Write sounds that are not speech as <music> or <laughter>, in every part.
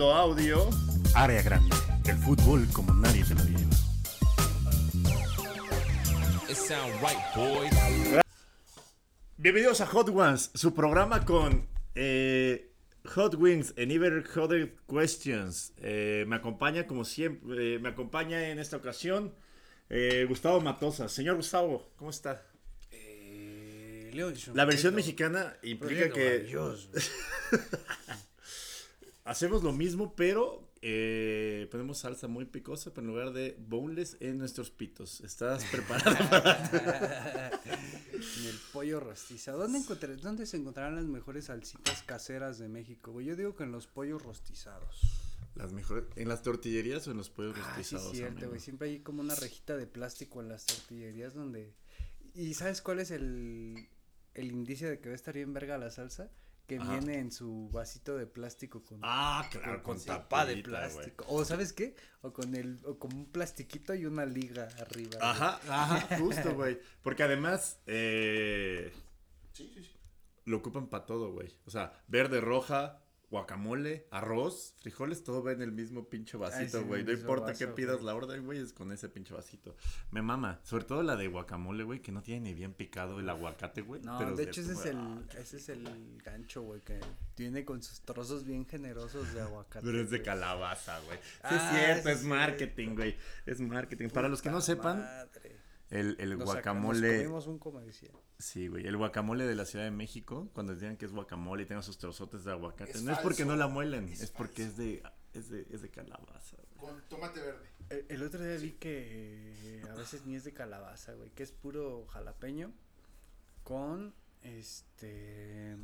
audio. Área grande. El fútbol como nadie te lo lleva. It sound right, boys. Bienvenidos a Hot Ones, su programa con eh, Hot Wings and Even Hotter Questions. Eh, me acompaña, como siempre, eh, me acompaña en esta ocasión eh, Gustavo Matosa. Señor Gustavo, ¿cómo está? Eh, Leo La versión mexicana implica que maravilloso. <laughs> hacemos lo mismo, pero eh, ponemos salsa muy picosa, pero en lugar de boneless en nuestros pitos. ¿Estás preparado <laughs> para <laughs> <laughs> En el pollo rostizado. ¿Dónde, encontré- ¿Dónde se encontrarán las mejores salsitas caseras de México? Yo digo que en los pollos rostizados. las mejores en las tortillerías o en los pollos Ah, sí, rostizados? es cierto, güey. Siempre hay como una rejita de plástico en las tortillerías donde... ¿Y sabes cuál es el, el indicio de que va a estar bien verga la salsa? Que Ajá. viene en su vasito de plástico con... Ah, claro, con, con tapa de plástico. O ¿sabes qué? O con el o con un plastiquito y una liga arriba. Ajá, ajá, <laughs> justo, güey. Porque además, eh, lo ocupan para todo, güey. O sea, verde, roja, guacamole, arroz, frijoles, todo va en el mismo pinche vasito, güey. no importa qué pidas la orden, güey, es con ese pinche vasito. Me mama. Sobre todo la de guacamole, güey, que no tiene ni bien picado el aguacate, güey. No, pero de hecho ese es el, ah, ese es el gancho, güey, que viene con sus trozos bien generosos de aguacate. Pero es de calabaza, güey. Sí, Ah, es cierto, sí, es es marketing, güey. Es marketing. Para los que no sepan, madre. El, el Nos guacamole. comimos un comercial. Sí, güey. El guacamole de la Ciudad de México, cuando digan que es guacamole y tenga sus trozotes de aguacate, Es no es porque no la muelen, es, es porque es de, es de, es de calabaza. güey. Con tomate verde. El, el otro día vi que eh, a veces ni es de calabaza, güey, que es puro jalapeño con este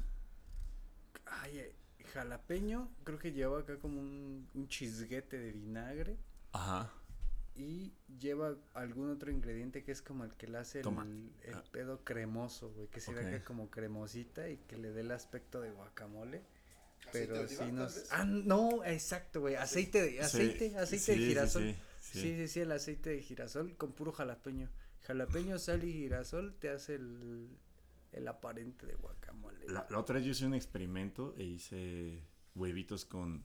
ay, eh, jalapeño, creo que lleva acá como un, un chisguete de vinagre Ajá. Y lleva algún otro ingrediente que es como el que le hace el, Ah. pedo cremoso, güey, que se ve Ok. acá como cremosita y que le dé el aspecto de guacamole. ¿Aceite Pero oliva, sí nos... Ah, no, exacto, güey, aceite de, aceite, Sí, aceite sí, de girasol. sí, Sí, sí. sí, sí, el aceite de girasol con puro jalapeño. Jalapeño, sal y girasol te hace el, el aparente de guacamole. La, la otra vez yo hice un experimento e hice huevitos con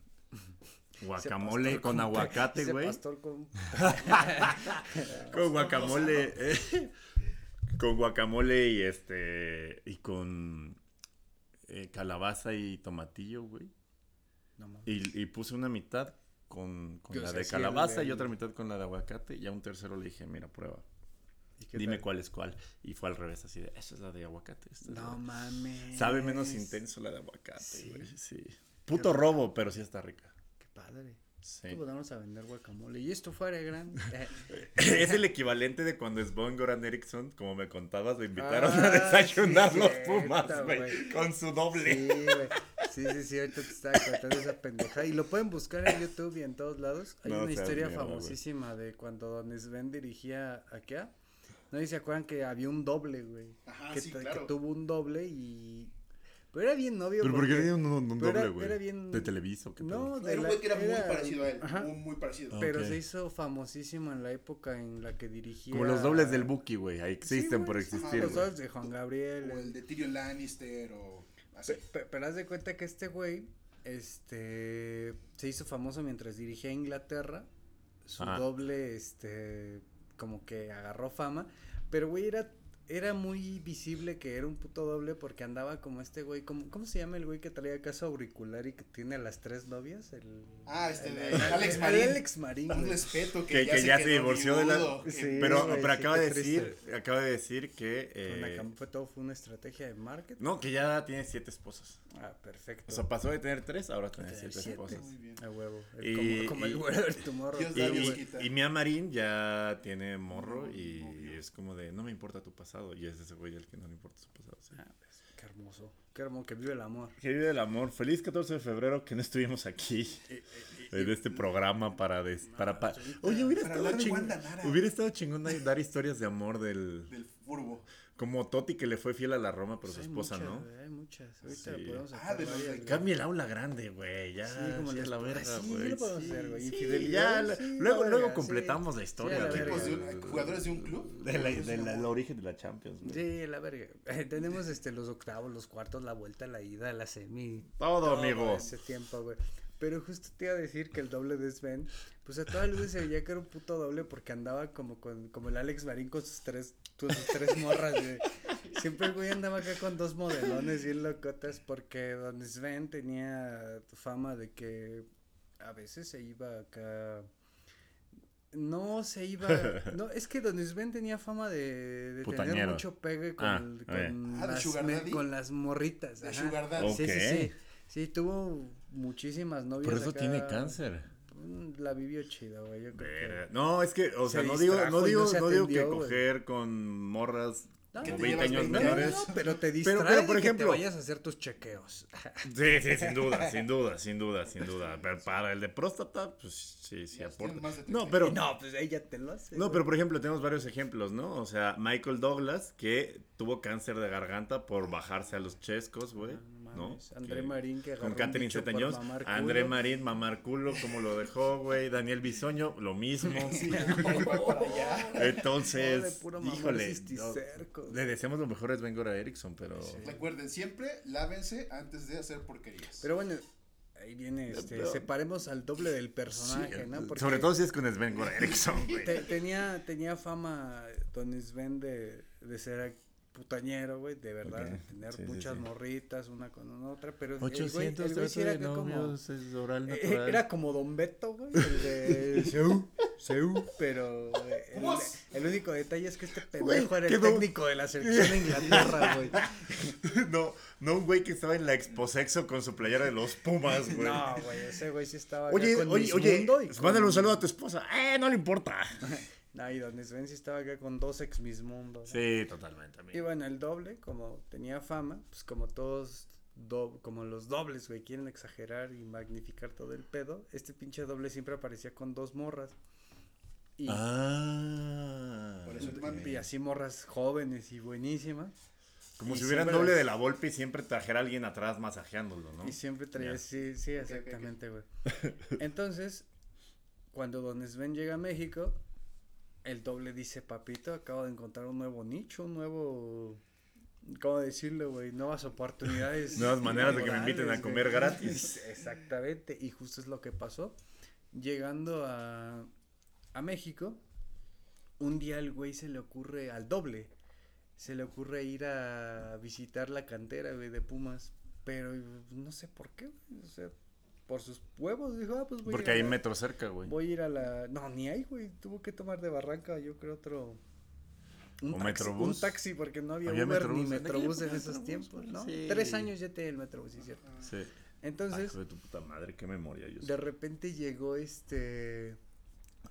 guacamole con aguacate, güey. pastor con- <laughs> <laughs> Con guacamole. eh, <laughs> con guacamole y este. Y con eh, calabaza y tomatillo, güey. No mames. Y, y puse una mitad con, la sé, de sí, calabaza el- y otra mitad con la de aguacate. Y a un tercero le dije, mira, prueba. ¿Y qué Dime tal? cuál es cuál. Y fue al revés, así de, esa es la de aguacate. esta es la No de-". mames. Sabe menos intenso la de aguacate, Sí. güey. Sí. Puto robo, pero sí está rica. Qué padre. Sí. ¿Cómo vamos a vender guacamole? Y esto fuera gran. <laughs> es el equivalente de cuando Sven Goran Eriksson, como me contabas, lo invitaron Ah, a desayunar sí, los Pumas, güey. Con su doble. Sí, güey. Sí, sí, sí, ahorita te estaba contando esa pendeja. Y lo pueden buscar en YouTube y en todos lados. Hay No una historia famosísima de cuando Don Sven dirigía acá. No sé si se acuerdan que había un doble, güey. Ajá, que, sí, que tuvo un doble y. Pero era bien novio. Pero ¿por qué porque- había un, era- doble, güey? era bien- ¿De Televisa o qué No, de Era un güey que era, muy era- parecido a él. Ajá. Muy, muy parecido. Ah. Pero se hizo famosísimo en la época en la que dirigía. Como los dobles del Buki, güey. Ahí Sí, existen por existir, ajá, Los dobles de Juan Gabriel. O el de Tyrion Lannister o así. Pe- pe- Pero haz de cuenta que este güey, este, se hizo famoso mientras dirigía a Inglaterra. Su Ajá. doble, este, como que agarró fama. Pero güey, era, era muy visible que era un puto doble porque andaba como este güey, como, ¿cómo se llama el güey que traía caso auricular y que tiene a las tres novias? El, Ah, este el- de el- Alex el Marín. Alex Marín. Un respeto que, Que- que ya se divorció de la- Sí. Pero, güey, pero sí, acaba de decir, triste. acaba de decir que... Eh, todo fue una estrategia de marketing. no, que ya tiene siete esposas. Ah, perfecto. O sea, pasó de tener tres, ahora tiene siete, siete. esposas. Muy bien. A huevo. El- Y- como, como el y- güero del tumor. Y, y, y Mia Marín ya tiene morro y es como de, no me importa tu pasado. Y es ese güey el que no le importa su pasado. sí. Ah, pues, qué hermoso. Qué hermoso que vive el amor. Que vive el amor. Feliz 14 de febrero que no estuvimos aquí en este programa para... des- para pa- Oye, hubiera Para estado, Nara. hubiera estado chingón dar historias de amor del... Del furbo. Como Toti que le fue fiel a la Roma, pero su esposa, muchas, ¿no? Hay muchas. Ahorita Sí. le podemos Ah, de varias. Cambia el aula grande, güey. Ya, Sí, como sí, a la verga, sí, güey. lo podemos hacer, güey. sí, Infidelidad, ya, sí, luego, la luego verga, completamos sí. la historia. La del- verga. Equipos de un- jugadores de un club. de la- de la- el origen de la Champions, güey. Sí, la verga. <laughs> Tenemos este los octavos, los cuartos, la vuelta, la ida, la semi. Todo, amigo. Ese tiempo, güey. Pero justo te iba a decir que el doble de Sven, pues a toda luz se veía que era un puto doble porque andaba como con, como el Alex Marín con sus tres, sus tres morras, güey. Siempre el güey andaba acá con dos modelones bien locotas porque Don Sven tenía fama de que a veces se iba acá. No se iba. <laughs> No, es que Don Sven tenía fama de, de tener mucho pegue con, Ah, el- con, Ah, las, me- con las morritas. De ajá. Sugar Daddy. Sí, sí, sí. Sí, tuvo muchísimas novias. Por eso acá. tiene cáncer. La vivió chida, güey. Yo creo que. No, es que, o Se sea, no digo, no digo, no digo que güey. coger con morras No, Que como te 20 llevas años 20 No, no, menores. no, pero te distrae Pero- pero, por de que ejemplo- te vayas a hacer tus chequeos. <laughs> Sí, sí, sin duda, sin duda, sin duda, sin duda. Pero para el de próstata, pues sí, sí aporta. No, 30. pero, no, pues ella te lo hace. no, pero por ejemplo, tenemos varios ejemplos, ¿no? O sea, Michael Douglas, que tuvo cáncer de garganta por bajarse a los chescos, güey. No. André Que- Marín que Con agarró Catherine Zeta Jones, André. Marín, mamar culo, como lo dejó, güey. Daniel Bisoño, lo mismo. <laughs> <laughs> Entonces, No, híjole, no, le deseamos lo mejor a Sven Goran Eriksson, pero... Recuerden, siempre lávense antes de hacer porquerías. Pero bueno, ahí viene, este, pero- separemos al doble del personaje, Sí, ¿no? Porque Sobre todo si es con Sven Goran Eriksson, <laughs> güey. te- tenía, tenía fama Don Sven de, de ser putañero, güey, de verdad, tener sí, muchas sí. morritas, una con una otra, pero el güey, 800 el güey sí era como... novios, es oral Eh, natural. Era como Don Beto, güey, el de <laughs> Seú, Seú, pero eh, el, el único detalle es que este Güey, pendejo era el técnico de la selección de Inglaterra, <laughs> güey. No, no un güey que estaba en la exposexo con su playera de los Pumas, güey. No, güey, ese güey sí estaba Oye, con oye, oye, con- mándale un saludo a tu esposa. Eh, no le importa. <laughs> No, y Don Sven sí estaba acá con dos ex Miss Mundo. ¿no? Sí, totalmente, Y amigo. bueno, el doble, como tenía fama, pues como todos, do- como los dobles, güey, quieren exagerar y magnificar todo el pedo, este pinche doble siempre aparecía con dos morras. Y, Ah. Por eso mami. y así morras jóvenes y buenísimas. Como y si hubieran doble de la Volpe y siempre trajera a alguien atrás masajeándolo, ¿no? Y siempre traía, sí, sí, exactamente, güey. Entonces, cuando Don Sven llega a México, el doble dice, papito, acabo de encontrar un nuevo nicho, un nuevo, ¿cómo decirlo, güey? Nuevas oportunidades. <laughs> Nuevas maneras de que me inviten a comer gratis. <laughs> Exactamente, y justo es lo que pasó. Llegando a, a México, un día al güey se le ocurre, al doble, se le ocurre ir a visitar la cantera, güey, de Pumas. Pero no sé por qué, güey, o sea, por sus huevos, dijo, ah, pues voy Porque a ir hay a metro cerca, güey. Voy a ir a la. No, ni ahí, güey. Tuvo que tomar de Barranca, yo creo otro. Un O taxi, Metrobús. Un taxi, porque no había, Había Uber ni Metrobús. En esos Metrobús, tiempos, ¿no? sí. Tres años ya tenía el Metrobús, sí, es cierto. Sí. Ay, Entonces, de tu puta madre, qué memoria. Yo de repente llegó este.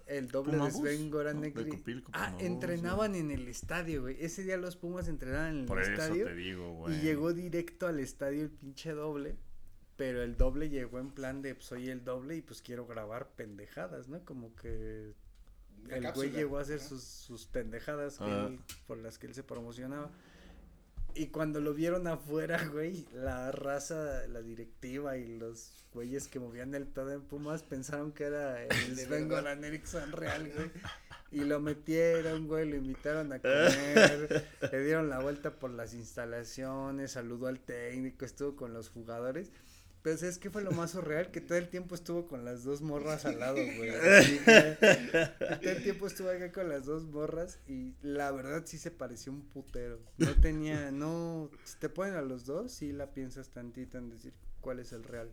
El doble de Pumabús, Sven Goran ¿no? De Negri. Copilco, Ah, entrenaban en el estadio, güey. Ese día los Pumas entrenaban en el Por eso estadio. te digo, güey. Y llegó directo al estadio el pinche doble. Pero el doble llegó en plan de, pues soy el doble y pues quiero grabar pendejadas, ¿no? Como que el güey llegó a hacer sus, sus pendejadas que él- por las que él se promocionaba. Y cuando lo vieron afuera, <laughs> güey, la raza, la directiva y los güeyes que movían el pedo en Pumas pensaron que era el Sven. Goran Eriksson real, güey. <laughs> Y lo metieron, güey, lo invitaron a comer, le dieron la vuelta por las instalaciones, saludó al técnico, estuvo con los jugadores. Pero ¿sabes qué fue lo más surreal? Que todo el tiempo estuvo con las dos morras al lado, güey. <laughs> Así todo el tiempo estuvo acá con las dos morras y la verdad sí se pareció un putero. No tenía, no, si te ponen a los dos, sí la piensas tantito en decir cuál es el real.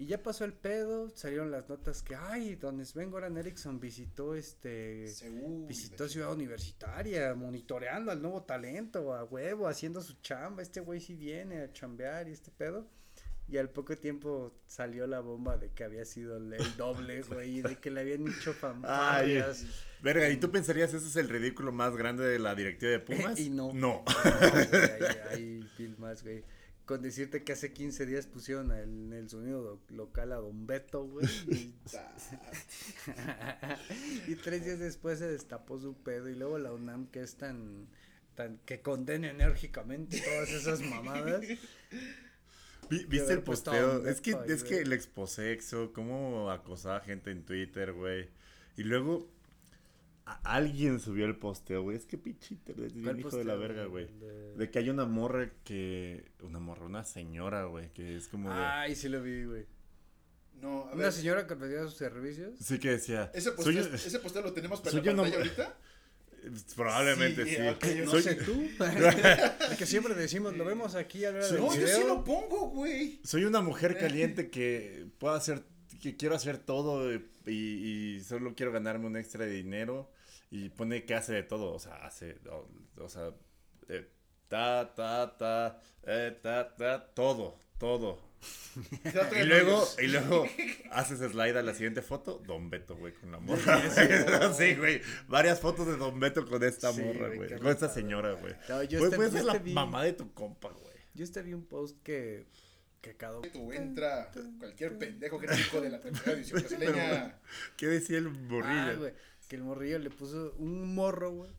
Y ya pasó el pedo, salieron las notas que, ay, don Sven Goran Eriksson visitó este, Seúl, visitó Ciudad Universitaria, monitoreando al nuevo talento, a huevo, haciendo su chamba, este güey sí viene a chambear y este pedo. Y al poco tiempo salió la bomba de que había sido el, el doble, <laughs> güey, y de que le habían hecho fanfarrias. Verga, ¿y tú pensarías ese es el ridículo más grande de la directiva de Pumas? <laughs> Y no. No. <laughs> Hay, más, güey. Con decirte que hace 15 días pusieron en el sonido do- local a Don Beto, güey. Y, y tres días después se destapó su pedo. Y luego la UNAM, que es tan. tan que condena enérgicamente todas esas mamadas. <laughs> ¿Viste el posteo? Es que, es que el exposexo, cómo acosaba gente en Twitter, güey. Y luego a- alguien subió el posteo, güey. Es que pinche internet es ¿Cuál bien hijo de la posteo, verga, güey. De- De que hay una morra que... Una morra, una señora, güey, que es como de... Ay, sí lo vi, güey. No, a Una ver. señora que pedía sus servicios. Sí que decía. Ese soy- poster, ese poster lo tenemos para la pantalla ahorita. <laughs> <laughs> Probablemente Sí, sí. ok, No Soy- sé tú. <laughs> Que siempre decimos, lo vemos aquí a la hora No, yo sí lo pongo, güey. Soy una mujer caliente que puedo hacer, que quiero hacer todo y, y solo quiero ganarme un extra de dinero y pone que hace de todo, o sea, hace, o, o sea, eh, ta, ta, ta, eh, ta, ta, todo, todo. <laughs> Y luego, y luego <laughs> haces slide a la siguiente foto, Don Beto, güey, con la morra. Sí, <laughs> güey, varias fotos de Don Beto con esta Sí, morra, güey, con esta señora, güey. güey. No, yo Puede puede yo ser la este vi- mamá de tu compa, güey. Yo este vi un post que, que cada Tú entra cualquier pendejo genérico de la tercera edición brasileña. ¿Qué decía el morrillo? Ah, güey, que el morrillo le puso un morro, güey.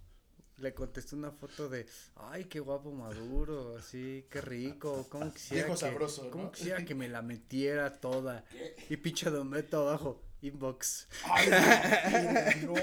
Le contestó una foto de, ay, qué guapo maduro, así, qué rico, cómo quisiera Viejo que, sabroso, ¿no? cómo quisiera que me la <laughs> metiera toda. Y pinche Don Beto abajo, inbox. Ay, <laughs> no,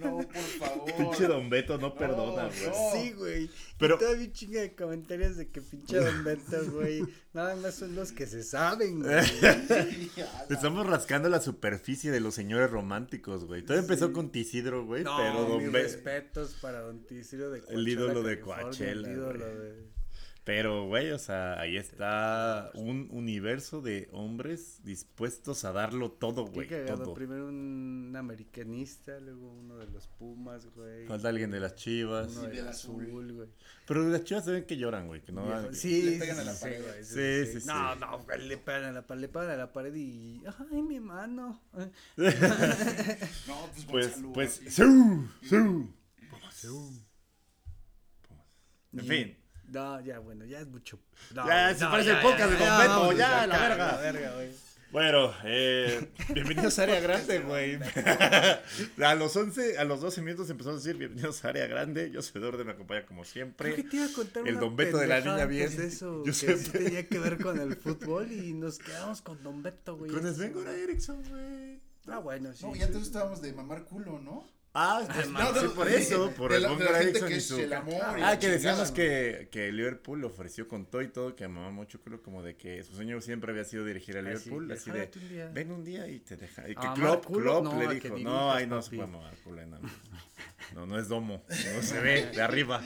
no, por favor. Pinche Don Beto no, perdona, güey. no. Sí, güey. Pero- todavía un chingo de comentarios de que pinche Don Beto, güey, nada más son los que se saben, güey. <laughs> Estamos rascando la superficie de los señores románticos, güey. Todo empezó con Tisidro, güey, No, pero Don mis Be- respetos para Don Tizirio de El ídolo de Coachella, El ídolo de... Pero, güey, o sea, ahí está un universo de hombres dispuestos a darlo todo, güey. Todo. primero un americanista, luego uno de los Pumas, güey. Falta alguien de las chivas. Uno Sí, del del azul, güey. Pero las chivas se ven que lloran, güey. Que no dan- Sí, Le sí, pegan a la sí, pared. güey, Sí, sí, sí. No, no, güey, le pegan a la pared, le pegan a la pared y... Ay, mi mano. <laughs> No, pues, Pues, pues. ¡su! ¡su! En fin. No, ya, bueno, ya es mucho. No, Ya, se no, parece ya, el podcast ya, de ya, Don Beto, ya, la verga. La verga, güey. Bueno, eh, bienvenidos a Área Grande, güey. <laughs> <laughs> a los 11, a los 12 minutos empezamos a decir bienvenidos a Área Grande. Yo soy Dorde, me acompaña como siempre. Creo que te iba a contar El Don Beto de la niña bien. eso, Yo que sé, sí tenía que ver con el fútbol y nos quedamos con Don Beto, güey. Con Sven Eriksson, güey. Ah, bueno, sí. No, y antes estábamos de mamar culo, ¿no? Ah, pues, no, sí, no, por de- eso, por de el la- de la gente que y su... el amor y Ah, que decíamos que, que Liverpool ofreció con todo y todo, que mamá mucho culo, como de que su sueño siempre había sido dirigir a Ah, sí, Liverpool, así de, jálate un día. ven un día y te deja. Y que ¿A mamar Klopp? Klopp No, le dijo, no, ahí no se papi". puede mamar no, no, no es domo, no se ve <laughs> de arriba.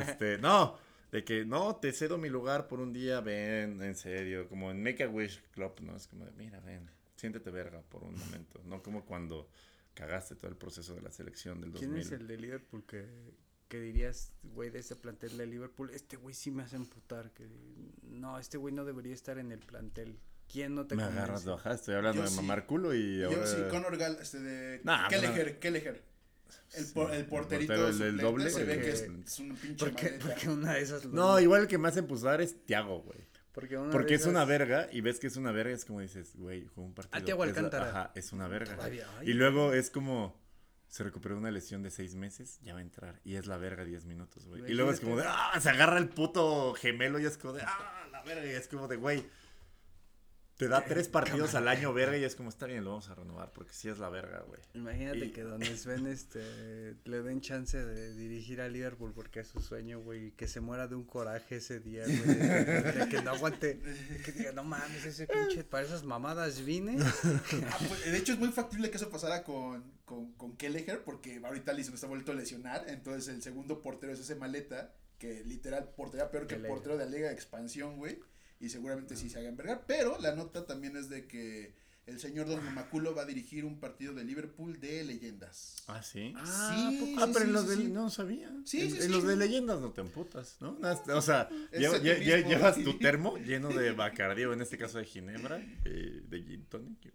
Este, no, de que no, te cedo mi lugar por un día, ven, en serio, como en Make a Wish Club, ¿no? Es como de, mira, ven, siéntete verga por un momento, no como cuando cagaste todo el proceso de la selección del 2000. ¿Quién es el de Liverpool que, que dirías, güey, de ese plantel de Liverpool? Este güey sí me hace emputar. Que, no, este güey no debería estar en el plantel. ¿Quién no te Me convence? agarras de bajada, estoy hablando Yo de sí. mamar culo y ahora... Yo sí, Conor Gal, este de Nah, Kelleher, Kelleher. El, por- el el porterito portero, el del suplente doble, se ve porque- que es, es un pinche Porque, una de esas... No, igual el que me hace empuzar es Tiago, güey. Porque una Porque de es una verga y ves que es una verga, es como dices, güey, jugó un partido. Alcántara. Ajá, es una verga. Todavía, ay. Y luego es como, se recuperó una lesión de seis meses, ya va a entrar. Y es la verga 10 minutos, güey. Y luego es como de, ah, se agarra el puto gemelo y es como de, ah, la verga. Y es como de, güey, te da tres <laughs> partidos al año, verga. Y es como, está bien, lo vamos a renovar porque sí es la verga, güey. Imagínate Y- que Don Sven este, le den chance de dirigir a Liverpool porque es su sueño, güey, y que se muera de un coraje ese día, güey, de, que- de que no aguante, de que diga, no mames, ese pinche, para esas mamadas vine. Ah, pues, de hecho, es muy factible que eso pasara con, con, con Kelleher, porque ahorita Alisson está vuelto a lesionar. Entonces, el segundo portero es ese maleta, que literal portería peor que el portero de la Liga de Expansión, güey. Y seguramente sí se haga envergar. Pero la nota también es de que el señor Don Mamaculo va a dirigir un partido de Liverpool de leyendas. Ah, sí. sí, Ah, sí, pero en los sí, de sí. no sabía. Sí, en, sí, en sí. los de leyendas no te emputas, ¿no? <laughs> O sea, lleva- lle- lle- llevas tu <laughs> termo lleno de Bacardi o en este caso de Ginebra, eh, de gin tonic.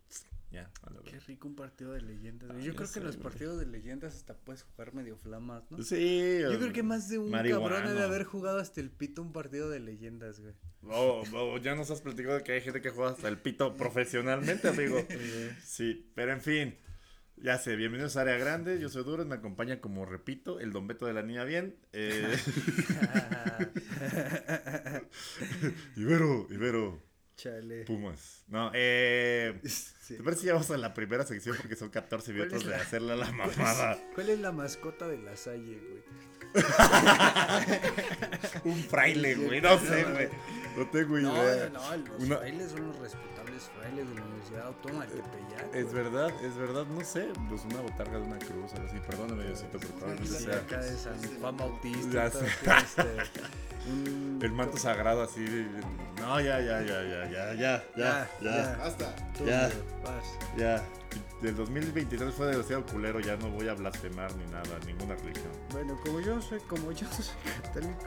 Ya, a la Qué rico un partido de leyendas. Ah, Yo creo que en los güey. partidos de leyendas hasta puedes jugar medio flamas, ¿no? Sí. Yo creo que más de un marihuano. cabrón ha de haber jugado hasta el pito un partido de leyendas, güey. Oh, oh, ya nos has platicado que hay gente que juega hasta el pito profesionalmente, amigo. <laughs> Sí, pero en fin. Ya sé, bienvenidos a Área Grande, yo soy Duros, me acompaña como repito, el Don Beto de la Niña Bien. Eh, <laughs> <laughs> Ibero, Ibero, Chale. Pumas. No, eh... <laughs> Sí. ¿Te parece que ya vamos a la primera sección porque son 14 ¿Cuál minutos de la- hacerle a la <laughs> mamada? ¿Cuál es la mascota de la Salle, güey? <laughs> Un fraile, güey, no sé, güey. No tengo idea. no, no, los Una- frailes son los respetables los frailes de la Universidad Autónoma de Tepeyac. Es verdad, es verdad, no sé, pues una botarga de una cruz, algo así, perdóname, Diosito, pero probablemente Sí, sea acá de San Juan Bautista. Este, <laughs> un- el manto sagrado así. No, ya, ya, ya, ya, ya, ya, ya, ya, Basta. Tú, Ya. ya. Del 2023 fue demasiado culero, ya no voy a blasfemar ni nada, ninguna religión. Bueno, como yo soy, como yo <laughs> soy católico,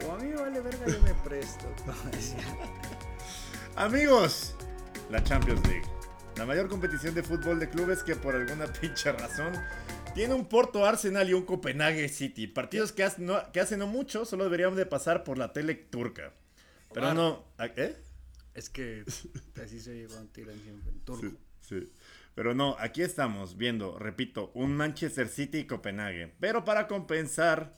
como a mí me vale verga, yo me presto. <laughs> Amigos, la Champions League. La mayor competición de fútbol de clubes que por alguna <laughs> pinche razón tiene un Porto Arsenal y un Copenhague City. Partidos que hace no, que hace no mucho solo deberían de pasar por la tele turca. Pero Omar. no... ¿Eh? Es que así se llevan, tiran siempre. en Turco. Sí, sí. Pero no, aquí estamos viendo, repito, un Manchester City y Copenhague. Pero para compensar,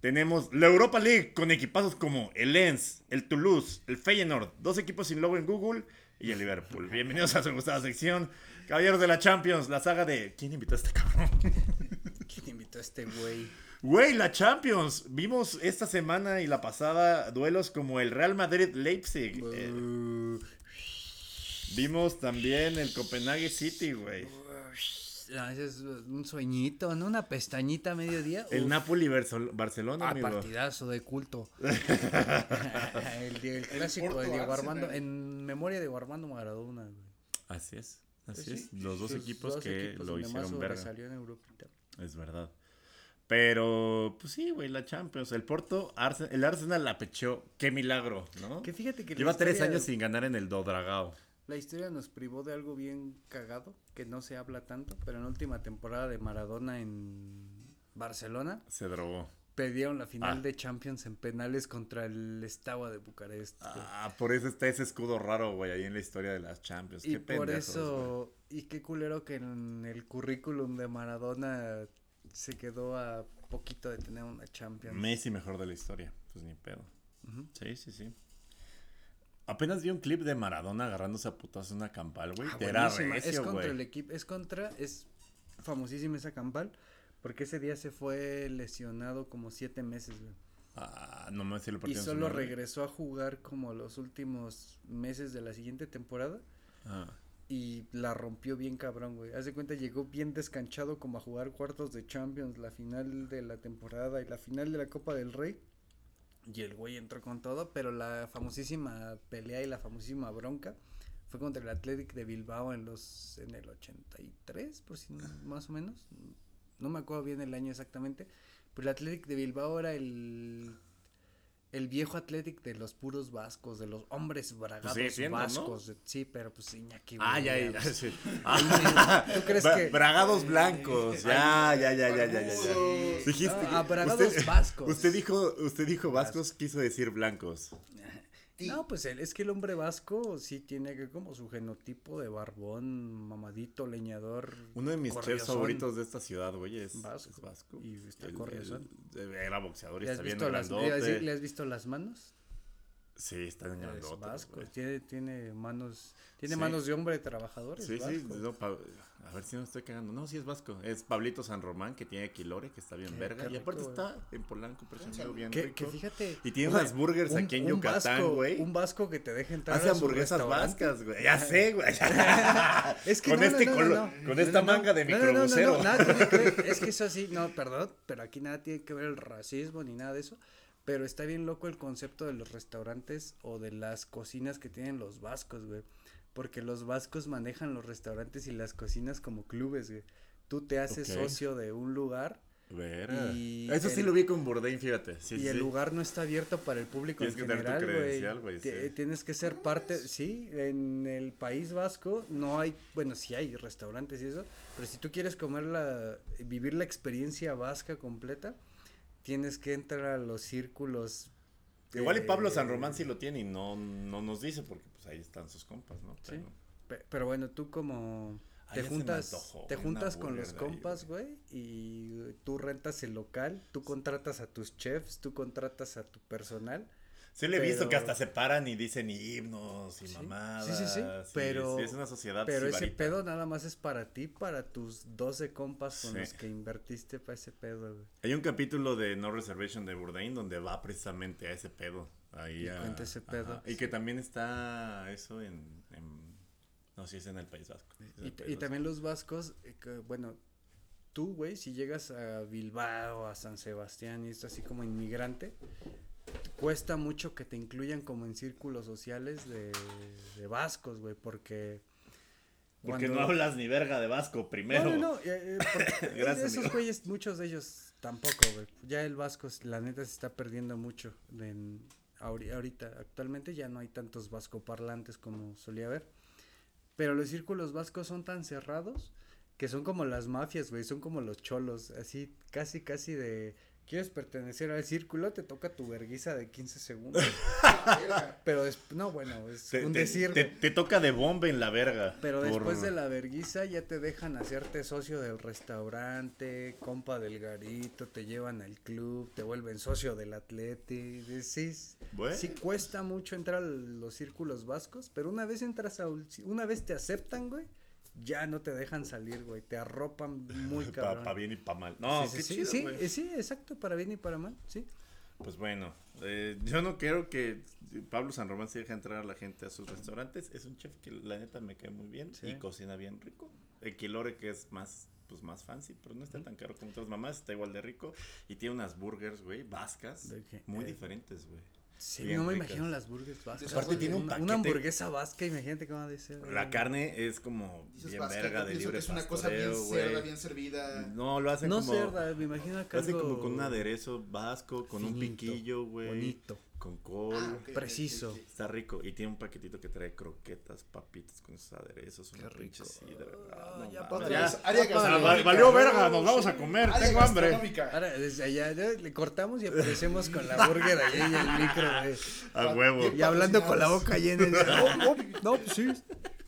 tenemos la Europa League con equipazos como el Lens, el Toulouse, el Feyenoord, dos equipos sin logo en Google y el Liverpool. Bienvenidos a su gustada sección. Caballeros de la Champions, la saga de... ¿Quién invitó a este cabrón? <laughs> ¿Quién invitó a este güey? Güey, la Champions. Vimos esta semana y la pasada duelos como el Real Madrid-Leipzig. Eh, Uh, vimos también el Copenhague City, güey. ah, un sueñito, ¿no? Una pestañita a mediodía. El Uf. Napoli-Barcelona, Ah, amigo. partidazo de culto. <laughs> el, clásico de Diego Arsenal. Armando, en memoria de Diego Armando Maradona, güey. Así es, así Pues es. sí, Los dos sus equipos dos que equipos lo hicieron verga. sobresalió en Europita. Es verdad. Pero, pues sí, güey, la Champions. El Porto, Arse- el Arsenal la pechó. Qué milagro, ¿no? Que fíjate que Lleva tres años sin ganar en el Dodragao. La historia nos privó de algo bien cagado, que no se habla tanto, pero en la última temporada de Maradona en Barcelona, Se drogó. perdieron la final Ah. de Champions en penales contra el Steaua de Bucarest. Ah, por eso está ese escudo raro, güey, ahí en la historia de las Champions. y Qué por eso, y qué culero que en el currículum de Maradona se quedó a poquito de tener una. Champions. Messi mejor de la historia. Pues ni pedo. Sí, sí, sí. Apenas vi un clip de Maradona agarrándose a putazos en una campal, güey. Ah, Era buenísima. es recio, contra el equipo, es contra, es famosísima esa campal, porque ese día se fue lesionado como siete meses, güey. Ah, no me sé lo Y solo regresó a jugar como los últimos meses de la siguiente temporada Ah. y la rompió bien cabrón, güey. Haz de cuenta, llegó bien descanchado como a jugar cuartos de Champions, la final de la temporada y la final de la Copa del Rey. Y el güey entró con todo, pero la famosísima pelea y la famosísima bronca fue contra el Athletic de Bilbao en los en el 83, por si no- más o menos. No me acuerdo bien el año exactamente, pero el Athletic de Bilbao era el el viejo Athletic de los puros vascos, de los hombres bragados siendo, ¿no? vascos. Sí, pero pues Iñaki. Ah, ya, ya, sí. <laughs> ¿Tú <laughs> crees que Bragados blancos. Ya, ya, ya, ya, ya, ya. ya. Barbudos. Dijiste. Ah, que- bragados usted, vascos. Usted dijo, usted dijo vascos, quiso decir blancos. <laughs> No, pues es que el hombre vasco sí tiene que como su genotipo de barbón, mamadito, leñador. Uno de mis chefs favoritos de esta ciudad, güey, es Vasco. es vasco. Y está El- Era boxeador y ¿Le has, está visto las, grandote. le has- le has visto las manos? Sí, está bien Es grandote. vasco, tiene, tiene manos, tiene Sí. manos de hombre trabajador, Sí, sí, vasco. no, Pa- a ver si no estoy cagando. No, sí es vasco. Es Pablito San Román, que tiene Quilore, que está bien Qué- verga. qué y aparte rico, está en Polanco, presumido bien Que, rico. que fíjate. Y tiene unas burgers un- aquí en Yucatán, güey. Un vasco que te deja entrar Hace a hamburguesas vascas, güey. Ya sé, güey. <laughs> Es que con no, este no, no, colo- no, no. con No, esta manga de No, no, no, no, microbusero. no, nada tiene que ver, <laughs> es que eso sí, no, perdón, pero aquí nada tiene que ver el racismo ni nada de eso. Pero está bien loco el concepto de los restaurantes o de las cocinas que tienen los vascos, güey. Porque los vascos manejan los restaurantes y las cocinas como clubes, güey. Tú te haces socio de un lugar. Y Eso sí lo vi con Bourdain, fíjate. Sí, y sí, el lugar no está abierto para el público Tienes en que tener tu general, credencial, güey, sí. Tienes que ser parte, sí, en el País Vasco no hay, bueno, sí hay restaurantes y eso, pero si tú quieres comer la, vivir la experiencia vasca completa, tienes que entrar a los círculos. Igual y Pablo San Román sí lo tiene y no, no nos dice porque pues ahí están sus compas, ¿no? Sí. Pero- Pe- Pero bueno, tú como te juntas, antojó, te juntas con los compas, güey, y tú rentas el local, tú contratas a tus chefs, tú contratas a tu personal. Sí le he visto que hasta se paran y dicen himnos y Sí. mamadas. Sí, sí, sí, pero- sí, es una sociedad Pero ese pedo nada más es para ti, para tus 12 compas con los que invertiste para ese pedo, güey. Hay un capítulo de No Reservation de Bourdain donde va precisamente a ese pedo. Ahí Y a- cuenta ese ajá. pedo, Y que también está eso en, en No, sí es en el País Vasco. Y, el t- País y Vasco. también los vascos, eh, que, bueno, tú, güey, si llegas a Bilbao, a San Sebastián y esto así como inmigrante, cuesta mucho que te incluyan como en círculos sociales de, de vascos, güey, porque... Porque cuando- no hablas ni verga de vasco primero. No, no, no, eh, eh, <laughs> porque Gracias, esos amigo. güeyes, muchos de ellos tampoco, güey. Ya el vasco, la neta, se está perdiendo mucho. en- ahori- ahorita, actualmente ya no hay tantos vascoparlantes como solía haber. Pero los círculos vascos son tan cerrados que son como las mafias, güey. Son como los cholos, así, casi, casi de. ¿Quieres pertenecer al círculo? Te toca tu verguiza de 15 segundos. <laughs> Pero no, bueno, es Te, un te- decir. te- toca de bomba en la verga. Pero por- después de la verguiza ya te dejan hacerte socio del restaurante, compa del garito, te llevan al club, te vuelven socio del atleti. de- Sí, s- Bueno. sí cuesta mucho entrar a los círculos vascos, pero una vez entras a un- una vez te aceptan, güey, ya no te dejan salir, güey, te arropan muy <laughs> cabrón. pa bien y pa mal. No, sí, qué sí, chido, sí, güey. eh, sí, exacto, para bien y para mal, sí. Pues bueno, eh, yo no quiero que Pablo San Román se deje entrar a la gente a sus restaurantes. Es un chef que la neta me cae muy bien Sí. y cocina bien rico. El Quilore que es más pues más fancy, pero no está tan caro como otras mamás, está igual de rico y tiene unas burgers, güey, vascas, muy Eh, diferentes, güey. Sí, no me ricas. imagino las burgers vascas. Aparte tiene un una, paquete- una hamburguesa vasca, imagínate cómo ha de ser. La carne es como Dices bien vasca, verga de libre es una cosa bien cerda, bien servida. No, lo hacen No como cerda, me imagino acá lo hacen como con un aderezo vasco, con un piquillo, güey. Bonito. Con col. Ah, ok, ok, preciso. ok, ok. Está rico. Y tiene un paquetito que trae croquetas, papitas con esos aderezos. Una Qué pinche rico. sidra. Ah, Ah, no ya, vez, área Ah, gastronómica. valió verga, nos vamos a comer, Área tengo hambre. Ahora, desde allá ya le cortamos y aparecemos con la burger ahí en el micro, güey. A huevo. Y hablando con la boca llena. y No, no, no, pues sí.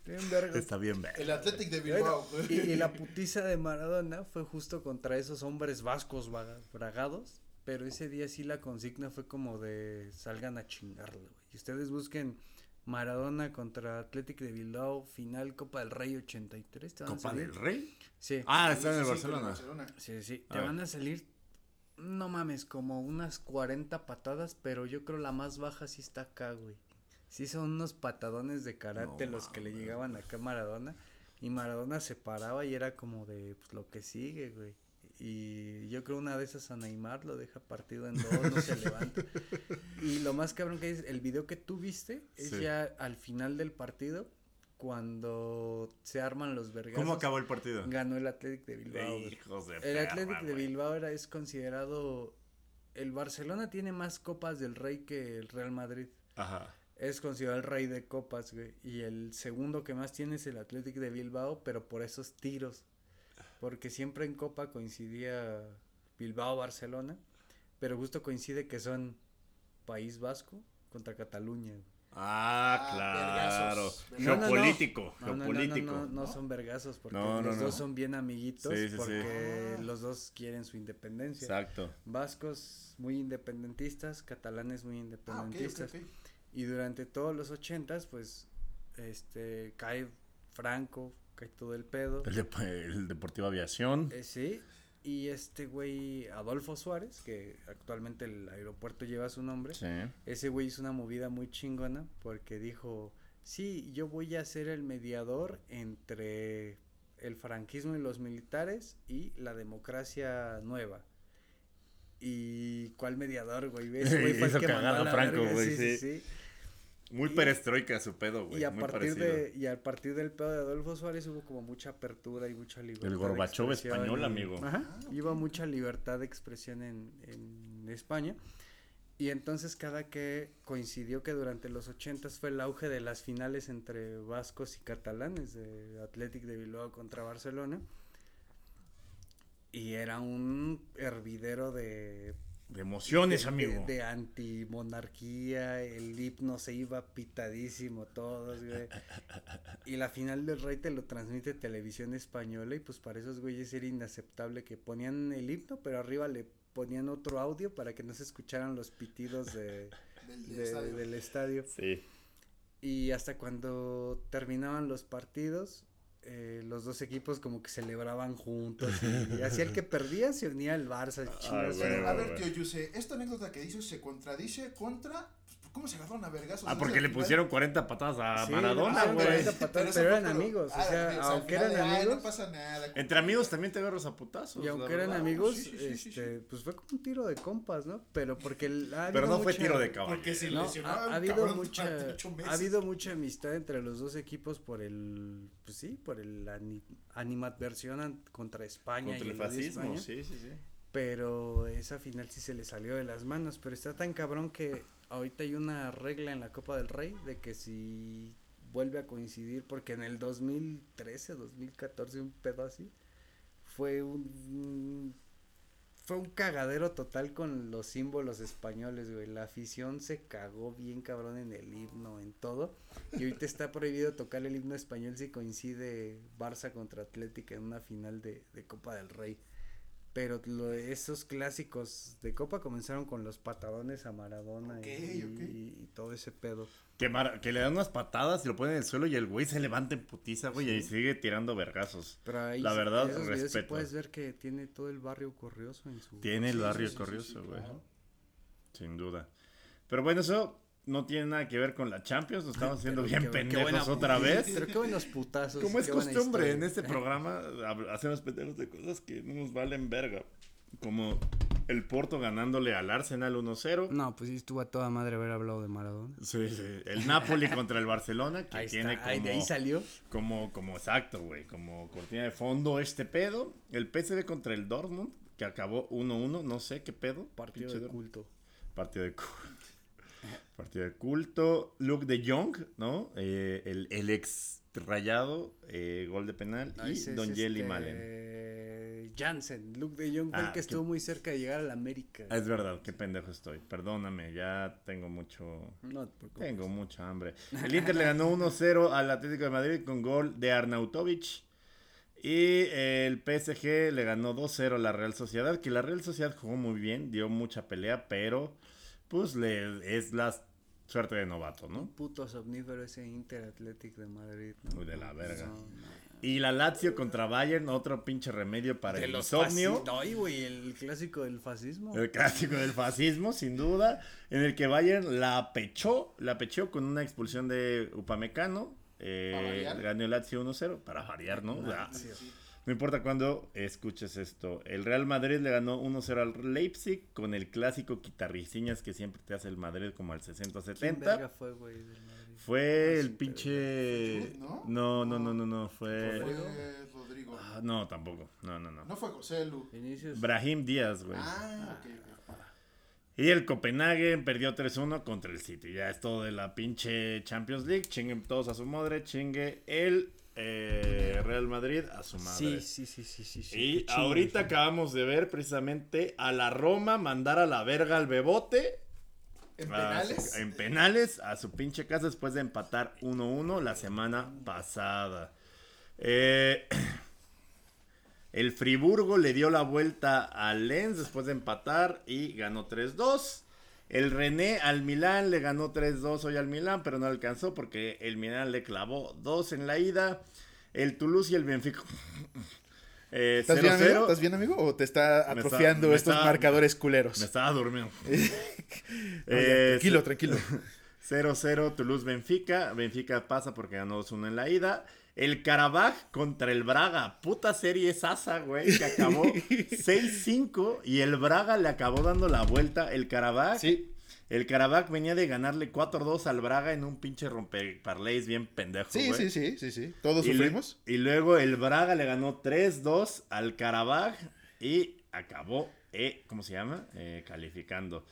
Bien verga. Está bien verga. El Athletic de Bueno, Bilbao. y, y la putiza de Maradona fue justo contra esos hombres vascos vaga- bragados. Pero ese día sí la consigna fue como de salgan a chingarle, güey. Y ustedes busquen Maradona contra Athletic de Bilbao, final Copa del Rey 83. ¿te van a ¿Copa salir? del Rey? Sí. Ah, Sí, está en el sí, Barcelona. Barcelona. Sí, sí, A te ver. van a salir, no mames, como unas 40 patadas, pero yo creo la más baja sí está acá, güey. Sí son unos patadones de karate No los que le llegaban acá a Maradona. Y Maradona se paraba y era como de, pues, lo que sigue, güey. Y yo creo una de esas a Neymar lo deja partido en dos, no se levanta. <laughs> Y lo más cabrón que es, el video que tú viste es Sí. ya al final del partido, cuando se arman los vergazos. ¿Cómo acabó el partido? Ganó el Athletic de Bilbao, güey. Hijos de El perra, Athletic de. Bilbao era, es considerado. El Barcelona tiene más copas del Rey que el Real Madrid. Ajá. Es considerado el rey de copas, güey. Y el segundo que más tiene es el Athletic de Bilbao, pero por esos tiros. Porque siempre en copa coincidía Bilbao-Barcelona. Pero justo coincide que son País Vasco contra Cataluña. Ah, Ah, claro. no. Geopolítico, No, no, no, geopolítico. No, no, no ¿no? son vergazos porque No, no, los no. dos son bien amiguitos Sí, sí, sí. porque Ah. los dos quieren su independencia. Exacto. Vascos muy independentistas, catalanes muy Ah, independentistas. Y durante todos los ochentas, pues, este, cae Franco, cae todo el pedo. El, de- el Deportivo Aviación. Eh, sí, y este güey, Adolfo Suárez, que actualmente el aeropuerto lleva su nombre, Sí. ese güey hizo una movida muy chingona porque dijo, sí, yo voy a ser el mediador entre el franquismo y los militares y la democracia nueva. ¿Y cuál mediador, güey? Ese güey fue el <laughs> que mandó a la Franco, verga, güey, sí, sí, sí. sí. Muy Y- perestroika su pedo, güey. Y a muy partir de y a partir del pedo de Adolfo Suárez hubo como mucha apertura y mucha libertad. de Gorbachov español, y- amigo. Ajá. Ah, Iba mucha libertad de expresión en, en España. Y entonces cada que coincidió que durante los ochentas fue el auge de las finales entre vascos y catalanes de Athletic de Bilbao contra Barcelona. Y era un hervidero de De emociones, de- amigo. De, de antimonarquía, el himno se iba pitadísimo todos, güey. Y la final del rey te lo transmite televisión española y pues para esos güeyes era inaceptable que ponían el himno, pero arriba le ponían otro audio para que no se escucharan los pitidos de, Del, <laughs> del de- estadio. del estadio. Sí. Y hasta cuando terminaban los partidos, eh, los dos equipos como que celebraban juntos y, así el que perdía se unía al Barça. Pero, a ver, tío Yuse, esta anécdota que dices se contradice contra. ¿Cómo se agarraron a vergazos? Ah, porque le pusieron 40 patadas a Sí, Maradona, le pusieron güey. 40 patadas, pero eran amigos, o sea, aunque eran de, "Ay, amigos- no pasa nada. Entre amigos también te agarras a putazos. Y aunque eran verdad. amigos, sí, sí, sí, sí, este, pues fue como un tiro de compas, ¿no? Pero porque el- ha Pero no fue tiro de caballo. Porque si No, ha, ha habido cabrón mucha, ha habido mucha amistad entre los dos equipos por el, pues sí, por el ani- animadversión an- contra España Contra y el fascismo, España, sí, sí, sí. pero esa final sí se le salió de las manos, pero está tan cabrón que ahorita hay una regla en la Copa del Rey de que si vuelve a coincidir, porque en el 2013, 2014, un pedo así, fue un fue un cagadero total con los símbolos españoles, güey. La afición se cagó bien cabrón en el himno, en todo. Y ahorita está prohibido tocar el himno español si coincide Barça contra Atlética en una final de, de Copa del Rey. Pero lo- esos clásicos de Copa comenzaron con los patadones a Maradona y, todo ese pedo. Que, Mar- que le dan unas patadas y lo ponen en el suelo y el güey se levanta en putiza, güey, y sigue tirando vergazos. Pero ahí La verdad, esos videos sí respeto. puedes ver que tiene todo el barrio corrioso en su... Tiene el barrio sí, sí, sí, corrioso, sí, güey. claro. Sin duda. Pero bueno, eso no tiene nada que ver con la Champions. Nos estamos haciendo bien qué- qué pendejos buena- otra vez. Pero qué buenos putazos. Como es costumbre en este programa, hacemos pendejos de cosas que no nos valen verga. Como el Porto ganándole al Arsenal 1-0. No, pues sí estuvo a toda madre haber hablado de Maradona. Sí, sí. El Napoli contra el Barcelona, que Ahí tiene está, ahí- como, de ahí salió. como, como exacto, güey, como cortina de fondo este pedo. El PSV contra el Dortmund, que acabó 1-1, no sé qué pedo. Partido Pinche de culto. Partido de culto. Partido de culto. Luke de Jong, ¿no? Eh, el, el ex rayado, eh, gol de penal. No, y es Don Jelly este, Malen. Jansen, Luke de Jong fue el Ah, que estuvo muy cerca de llegar a la América. Ah, Es verdad, qué pendejo estoy. Perdóname, ya tengo mucho. No te preocupes. Tengo mucha hambre. El <laughs> Inter le ganó 1-0 al Atlético de Madrid con gol de Arnautovic. Y el PSG le ganó 2-0 a la Real Sociedad, que la Real Sociedad jugó muy bien, dio mucha pelea, pero pues le es la suerte de novato, Un ¿no? puto somnífero ese Inter Athletic de Madrid. ¿no? Uy, de la verga. No, no. Y la Lazio contra Bayern, otro pinche remedio para De el los insomnio. fasci- Ay, güey, el clásico del fascismo. El clásico del fascismo, sin duda, en el que Bayern la pechó, la pechó con una expulsión de Upamecano. Eh, ganó el Lazio 1-0, para variar, ¿no? Ah. No importa cuándo escuches esto. El Real Madrid le ganó 1-0 al Leipzig con el clásico quitarriciñas que siempre te hace el Madrid como al ¿Quién verga 60-70. fue, güey, del Madrid? Fue Ah, el sí, pinche... ¿no? No, no, no, no, no, fue... Fue Rodrigo. Ah, No, tampoco, no, no, no. No fue José Lu. Brahim Díaz, güey. Ah, ok, ok. Y el Copenhague perdió 3-1 contra el City. Ya es todo de la pinche Champions League. Chinguen todos a su madre. Chingue el eh, Real Madrid a su madre. Sí, sí, sí, sí, sí. sí, y ahorita sí. acabamos de ver precisamente a la Roma mandar a la verga al Bebote. ¿En a penales? su- en penales a su pinche casa después de empatar 1-1 la semana pasada. Eh, <clears throat> el Friburgo le dio la vuelta al Lens después de empatar y ganó 3-2. El René al Milán le ganó 3-2 hoy al Milán, pero no alcanzó porque el Milán le clavó 2 en la ida. El Toulouse y el Benfica. <laughs> eh, ¿Estás bien, amigo? 0-0. ¿Estás bien, amigo? ¿O te está está- atrofiando me estos está- marcadores culeros? Me estaba durmiendo. <laughs> Eh, tranquilo, <laughs> tranquilo. 0-0 Toulouse-Benfica. Benfica pasa porque ganó 2-1 en la ida. El Karabaj contra el Braga. Puta serie sasa, güey. Que acabó <laughs> 6-5. Y el Braga le acabó dando la vuelta. El Karabaj. Sí, El Karabaj venía de ganarle 4-2 al Braga en un pinche rompeparleys bien pendejo, sí, güey. sí, sí, sí, sí. Todos Y, le- sufrimos. y luego el Braga le ganó 3-2 al Karabaj y acabó, eh, ¿cómo se llama? Eh, calificando.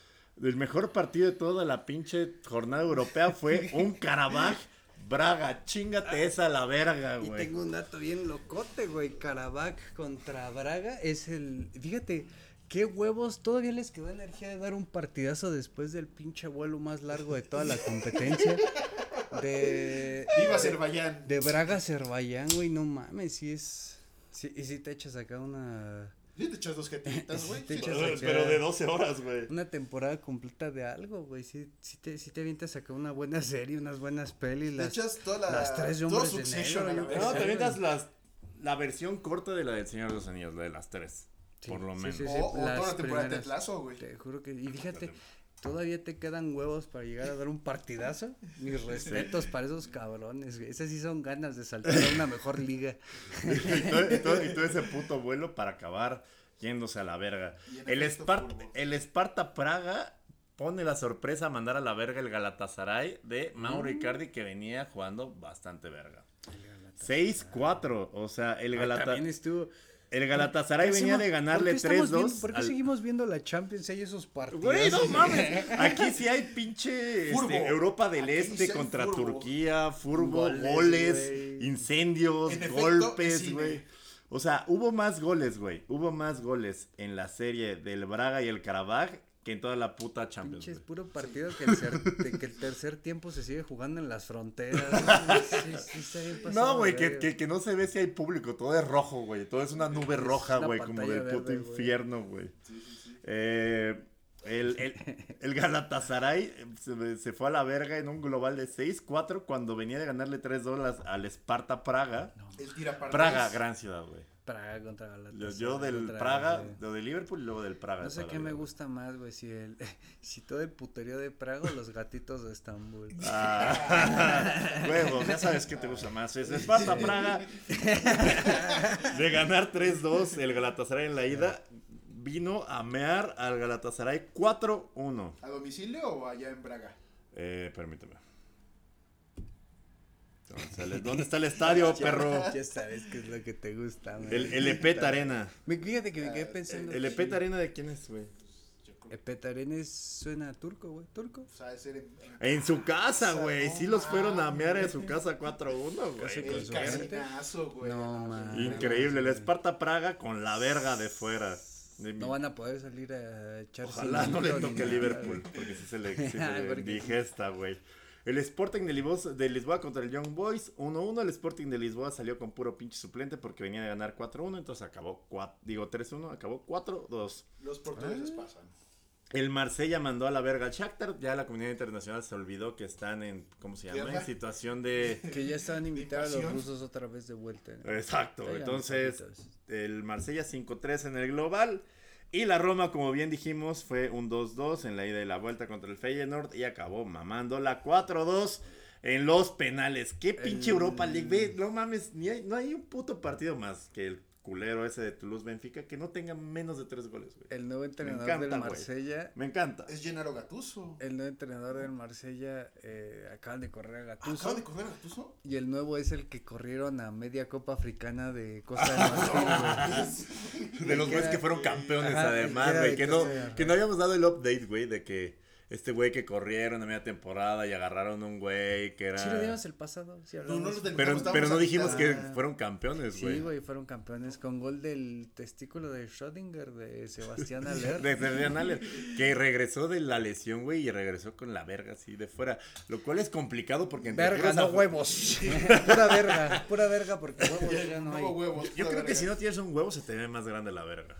El mejor partido de toda la pinche jornada europea fue <laughs> un Karabaj Braga. Chingate esa a la verga, Y güey. tengo un dato bien locote, güey. Karabakh contra Braga es el. Fíjate, qué huevos. Todavía les quedó energía de dar un partidazo después del pinche vuelo más largo de toda la competencia. De. Viva Azerbaiyán. De Braga Azerbaiyán, güey. No mames, sí es. Y si te echas acá una. Sí, te echas dos jetitas, <laughs> güey. Sí, Pero, pero de 12 horas, güey. Una temporada completa de algo, güey. Sí, sí, te, sí te avientas acá una buena serie, unas buenas pelis. Te Las, echas toda la. las tres de hombres de negro. No, Sí, te avientas las, la versión corta de la del Señor de los Anillos, la de las tres. Sí, por lo sí, menos. sí, O, o toda la temporada de Lasso, güey. Te juro que. Y fíjate, todavía te quedan huevos para llegar a dar un partidazo. Mis respetos para esos cabrones, güey. Esas sí son ganas de saltar a una mejor liga. <laughs> y, todo, y todo- y todo ese puto vuelo para acabar yéndose a la verga. El, efecto, Esparta, furbo. el Esparta Praga pone la sorpresa a mandar a la verga el Galatasaray de Mauro Mm. Icardi que venía jugando bastante verga. 6-4, o sea, el, Ah, Galata- también estuvo. El Galatasaray ¿Por qué venía hacemos- de ganarle ¿por qué estamos 3-2. viendo- ¿Por qué al- seguimos viendo la Champions? Hay esos partidos. Güey, no mames. <laughs> Aquí sí hay pinche este, Europa del Aquí Este contra furbo. Turquía, furbo, Goles, incendios, efecto, golpes, güey. O sea, hubo más goles, güey. Hubo más goles en la serie del Braga y el Karabaj que en toda la puta Champions. Pinches puro partido que el, ser- de que el tercer tiempo se sigue jugando en las fronteras. Sí, sí, está bien pasado No, güey, que, que, que no se ve si hay público. Todo es rojo, güey. Todo es una nube roja, güey. Como del puto infierno, güey. Eh, el, el, el Galatasaray se, se fue a la verga en un global de 6-4 cuando venía de ganarle 3 dólares al Sparta Praga. El tirapartes. Praga, gran ciudad, güey. Praga contra Galatasaray. Yo, yo del contra- Praga, lo de Liverpool y luego del Praga. No sé qué me gusta más, güey, si el, <laughs> si todo el puterío de Praga o los gatitos de Estambul. <laughs> Ah, huevo, ya sabes que te gusta más. Es Sparta Praga. De ganar 3-2 el Galatasaray en la ida, vino a mear al Galatasaray 4-1. ¿A domicilio o allá en Braga? Eh, permíteme. ¿Dónde está el estadio, <laughs> perro? Ya sabes qué es lo que te gusta, güey. El, el Epet Arena. Me- Fíjate que me quedé pensando. ¿El Epet Arena de quién es, güey? Yo creo que Epet Arenas suena a turco, güey. ¿Turco? o sea, de ser en, su casa, güey. No Sí los fueron a mear en su casa 4-1, Casi güey. el. No, man. Increíble. El Esparta Praga con la verga de fuera. De mi- No van a poder salir a echarse. Ojalá no le toque Liverpool, porque sí se le, <laughs> sí se Ay, le porque- digesta, güey. El Sporting de Lisboa, de Lisboa contra el Young Boys, 1-1. El Sporting de Lisboa salió con puro pinche suplente porque venía de ganar 4-1, entonces acabó, cua- digo 3-1, acabó 4-2. Los portugueses Ah. pasan. El Marsella mandó a la verga al Shakhtar, ya la comunidad internacional se olvidó que están en, ¿cómo se llama? En situación de... <laughs> Que ya estaban invitados a los rusos otra vez de vuelta. ¿no? Exacto, entonces el Marsella 5-3 en el global. Y la Roma, como bien dijimos, fue un 2-2 en la ida y la vuelta contra el Feyenoord y acabó mamando la 4-2 en los penales. Qué pinche El- Europa League, ve, no mames, ni hay, no hay un puto partido más que el culero ese de Toulouse Benfica que no tenga menos de tres goles, güey. El nuevo entrenador encanta, del güey. Marsella. Me encanta. Es Gennaro Gattuso. El nuevo entrenador del Marsella eh, acaban de correr a Gattuso. ¿Acaba de correr a Gattuso? Y el nuevo es el que corrieron a media Copa Africana de Costa <laughs> del Marfil, güey. <laughs> De los güeyes que fueron campeones, Ajá, además, güey. de Que no, que no habíamos dado el update, güey, de que este güey que corrieron a media temporada y agarraron un güey que era. Sí, lo dimos el pasado. Sí, No, no lo. Pero, pero no dijimos que fueron campeones, güey. Sí, güey, fueron campeones con gol del testículo de Schrödinger de Sebastián <laughs> Aller. De Sebastián Aller, que regresó de la lesión, güey, y regresó con la verga así de fuera. Lo cual es complicado porque Verga, no huevos. <laughs> pura verga, pura verga porque huevos <laughs> ya no hay. Nuevo huevos. Yo creo que si no tienes un huevo se te ve más grande la verga.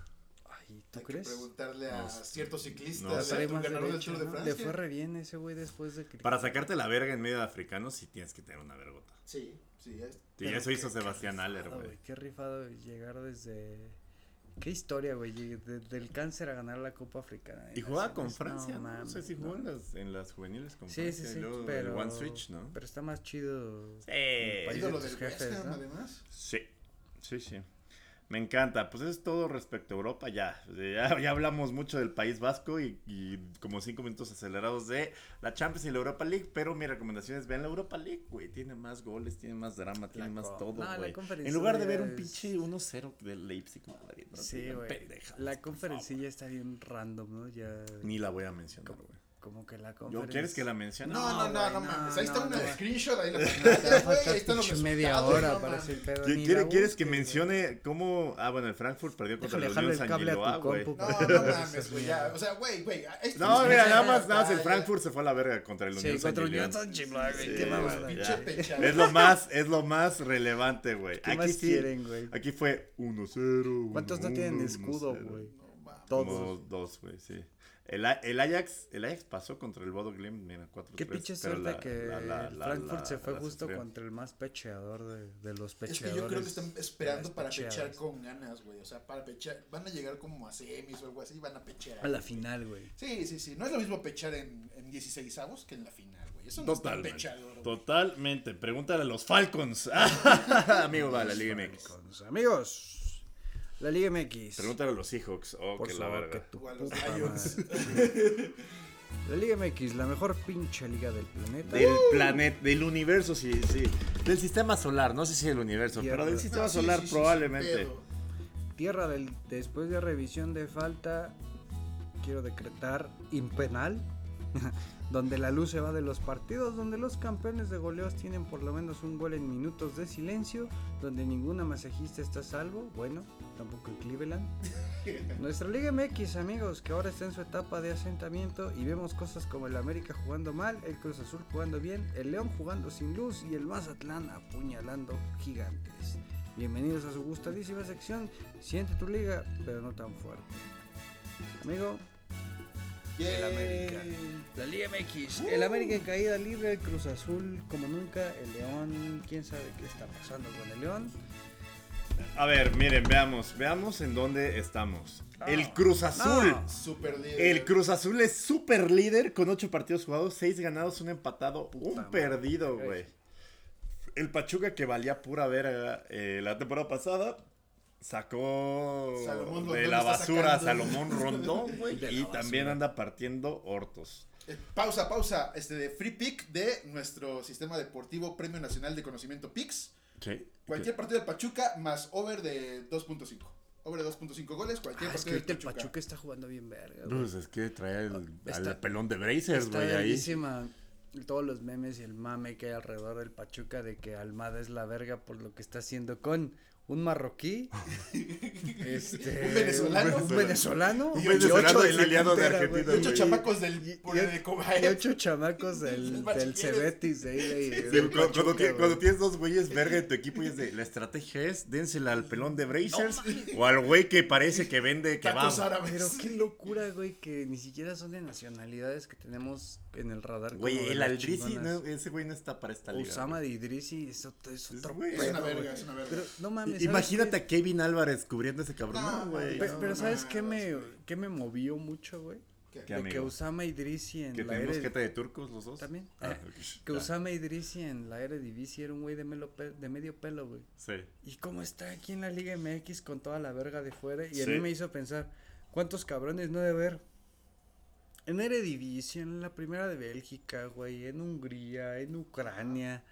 Ay, ¿tú Hay que crees? preguntarle a No, ciertos no ciclistas. ¿eh? Del Tour de ¿no? Le fue re bien ese güey después de que... Para sacarte la verga en medio de africanos sí tienes que tener una vergota. Sí, sí. es- Sí, eso hizo qué- Sebastián Aller, güey. Qué rifado llegar desde... Qué historia, güey. llegué Desde el cáncer a ganar la Copa Africana. Y de jugaba con. Francia, ¿no? No sé si jugó no. en las, en las juveniles con Sí, Francia sí, y sí, luego el pero... One Switch, ¿no? Pero está más chido... Sí, país de tus del West jefes, Ham, ¿no? además. sí, sí, sí. Me encanta. Pues eso es todo respecto a Europa. Ya, ya, <laughs> ya hablamos mucho del País Vasco y, y como cinco minutos acelerados de la Champions y la Europa League. Pero mi recomendación es vean la Europa League, güey. Tiene más goles, tiene más drama, tiene más todo, no, güey. En lugar de ver un pinche 1-0 del Leipzig Madrid. no Sí, güey. La por conferencia está bien random, ¿no? Ya... Ni la voy a mencionar, güey. Como que la ¿Yo conferencia... quieres que la mencione? No, no, no, no, mames. Ahí está no, una no. screenshot, ahí la <laughs> Ahí están los media hora no para mames. ese pedo. ¿Qui- ni ¿Quiere- la ¿Quieres que mencione cómo... Ah, bueno, el Frankfurt perdió contra Déjale el jalarle Unión el San Giloa, güey. No, no mames, güey, ya. O sea, güey, güey. ahí No, está- mira, nada más, nada más el Ya. Frankfurt se fue a la verga contra el Unión San contra Giloa. Unión San Giloa, güey. Qué mamada. Es lo más, es lo más relevante, güey. ¿Qué Aquí más sí, quieren, güey? Aquí fue 1-0. ¿Cuántos no 1-1, tienen escudo, 1-0. güey? Todos. Como dos, güey, sí. El, A- el Ajax, el Ajax pasó contra el Bodo Glimt, mira, 4-3. Qué pinche suerte la- que la- la- el Frankfurt la- se fue justo sufrió. contra el más pecheador de, de los Es pecheadores. que yo creo que están esperando para pechar con ganas, güey. O sea, para pechar. Van a llegar como a semis o algo así. Van a pechar. A la final, güey. Sí, sí, sí. No es lo mismo pechar en, en 16 avos que en la final, güey. Eso no es Totalmente. pechador, güey. Totalmente. Pregúntale a los Falcons. <laughs> Amigo, va, la Liga MX. Falcons. Amigos, la Liga MX. Pregúntale a los Seahawks. Oh, Por que la que verga. O a los Lions. <laughs> La Liga MX, la mejor pinche liga del planeta. Del planeta, del universo, sí, sí. Del sistema solar, no sé si del universo, Tierra. pero del sistema Ah, solar sí, sí, sin probablemente. Tierra del después de revisión de falta, quiero decretar impenal, <laughs> donde la luz se va de los partidos, donde los campeones de goleos tienen por lo menos un gol en minutos de silencio, donde ninguna masajista está a salvo, bueno, tampoco en Cleveland. <laughs> Nuestra Liga MX, amigos, que ahora está en su etapa de asentamiento y vemos cosas como el América jugando mal, el Cruz Azul jugando bien, el León jugando sin luz y el Mazatlán apuñalando gigantes. Bienvenidos a su gustadísima sección. Siente tu liga, pero no tan fuerte. Amigo, el América. La Liga MX. El América en caída libre, el Cruz Azul como nunca, el León, quién sabe qué está pasando con el León. A ver, miren, veamos, veamos en dónde estamos. Ah. El Cruz Azul. No. Super líder. El Cruz Azul es super líder con 8 partidos jugados, 6 ganados, un empatado, un madre, perdido, güey. El Pachuca que valía pura verga eh, la temporada pasada sacó Salomón de Rondón la basura a. Salomón Rondón, güey. <laughs> Y también anda partiendo hortos. Eh, pausa, pausa. Este de free pick de nuestro sistema deportivo Premio Nacional de Conocimiento PIX. Sí. Cualquier partido del Pachuca más over de 2.5. Over de 2.5 goles, cualquier Ah, es que partido el Pachuca. Está jugando bien verga. güey. Pues es que trae el, Está- al pelón de Brazers, güey, ahí. todos los memes y el mame que hay alrededor del Pachuca de que Almada es la verga por lo que está haciendo con un marroquí, <laughs> este, Un venezolano. un venezolano Un y venezolano ocho de la exiliado de Argentina, güey. Ocho chamacos del Y- y- de Cobae. Y ocho chamacos del, <laughs> del. Cebetis de ahí de- Sí, del cuando, tienes dos güeyes verga en tu equipo y es de la estrategia es dénsela al pelón de Brazers o al güey que parece que vende kebab. árabes. Pero qué locura, güey, que ni siquiera son de nacionalidades que tenemos en el radar. Güey, el Aldrisi, no, ese güey no está para esta liga. Güey. de Idrisi es otro, es otro güey, Es una verga, es una verga. Pero no mames. I- ¿sabes Imagínate qué? a Kevin Álvarez cubriendo ese cabrón. No, No, güey. Pe- no, pero ¿sabes qué me, qué me movió mucho, güey? ¿Qué? ¿Qué? De que amigo? Osama Idrisi en ¿Que la tenemos de turcos los dos? También. Ah, Eh. Que Ah, Osama Idrisi en la era Divisie era un güey de, melo pe- de medio pelo, güey. Sí. ¿Y cómo está aquí en la Liga MX con toda la verga de fuera? Y a Sí. mí me hizo pensar, ¿cuántos cabrones no debe haber? En Eredivisie, en la primera de Bélgica, güey, en Hungría, en Ucrania,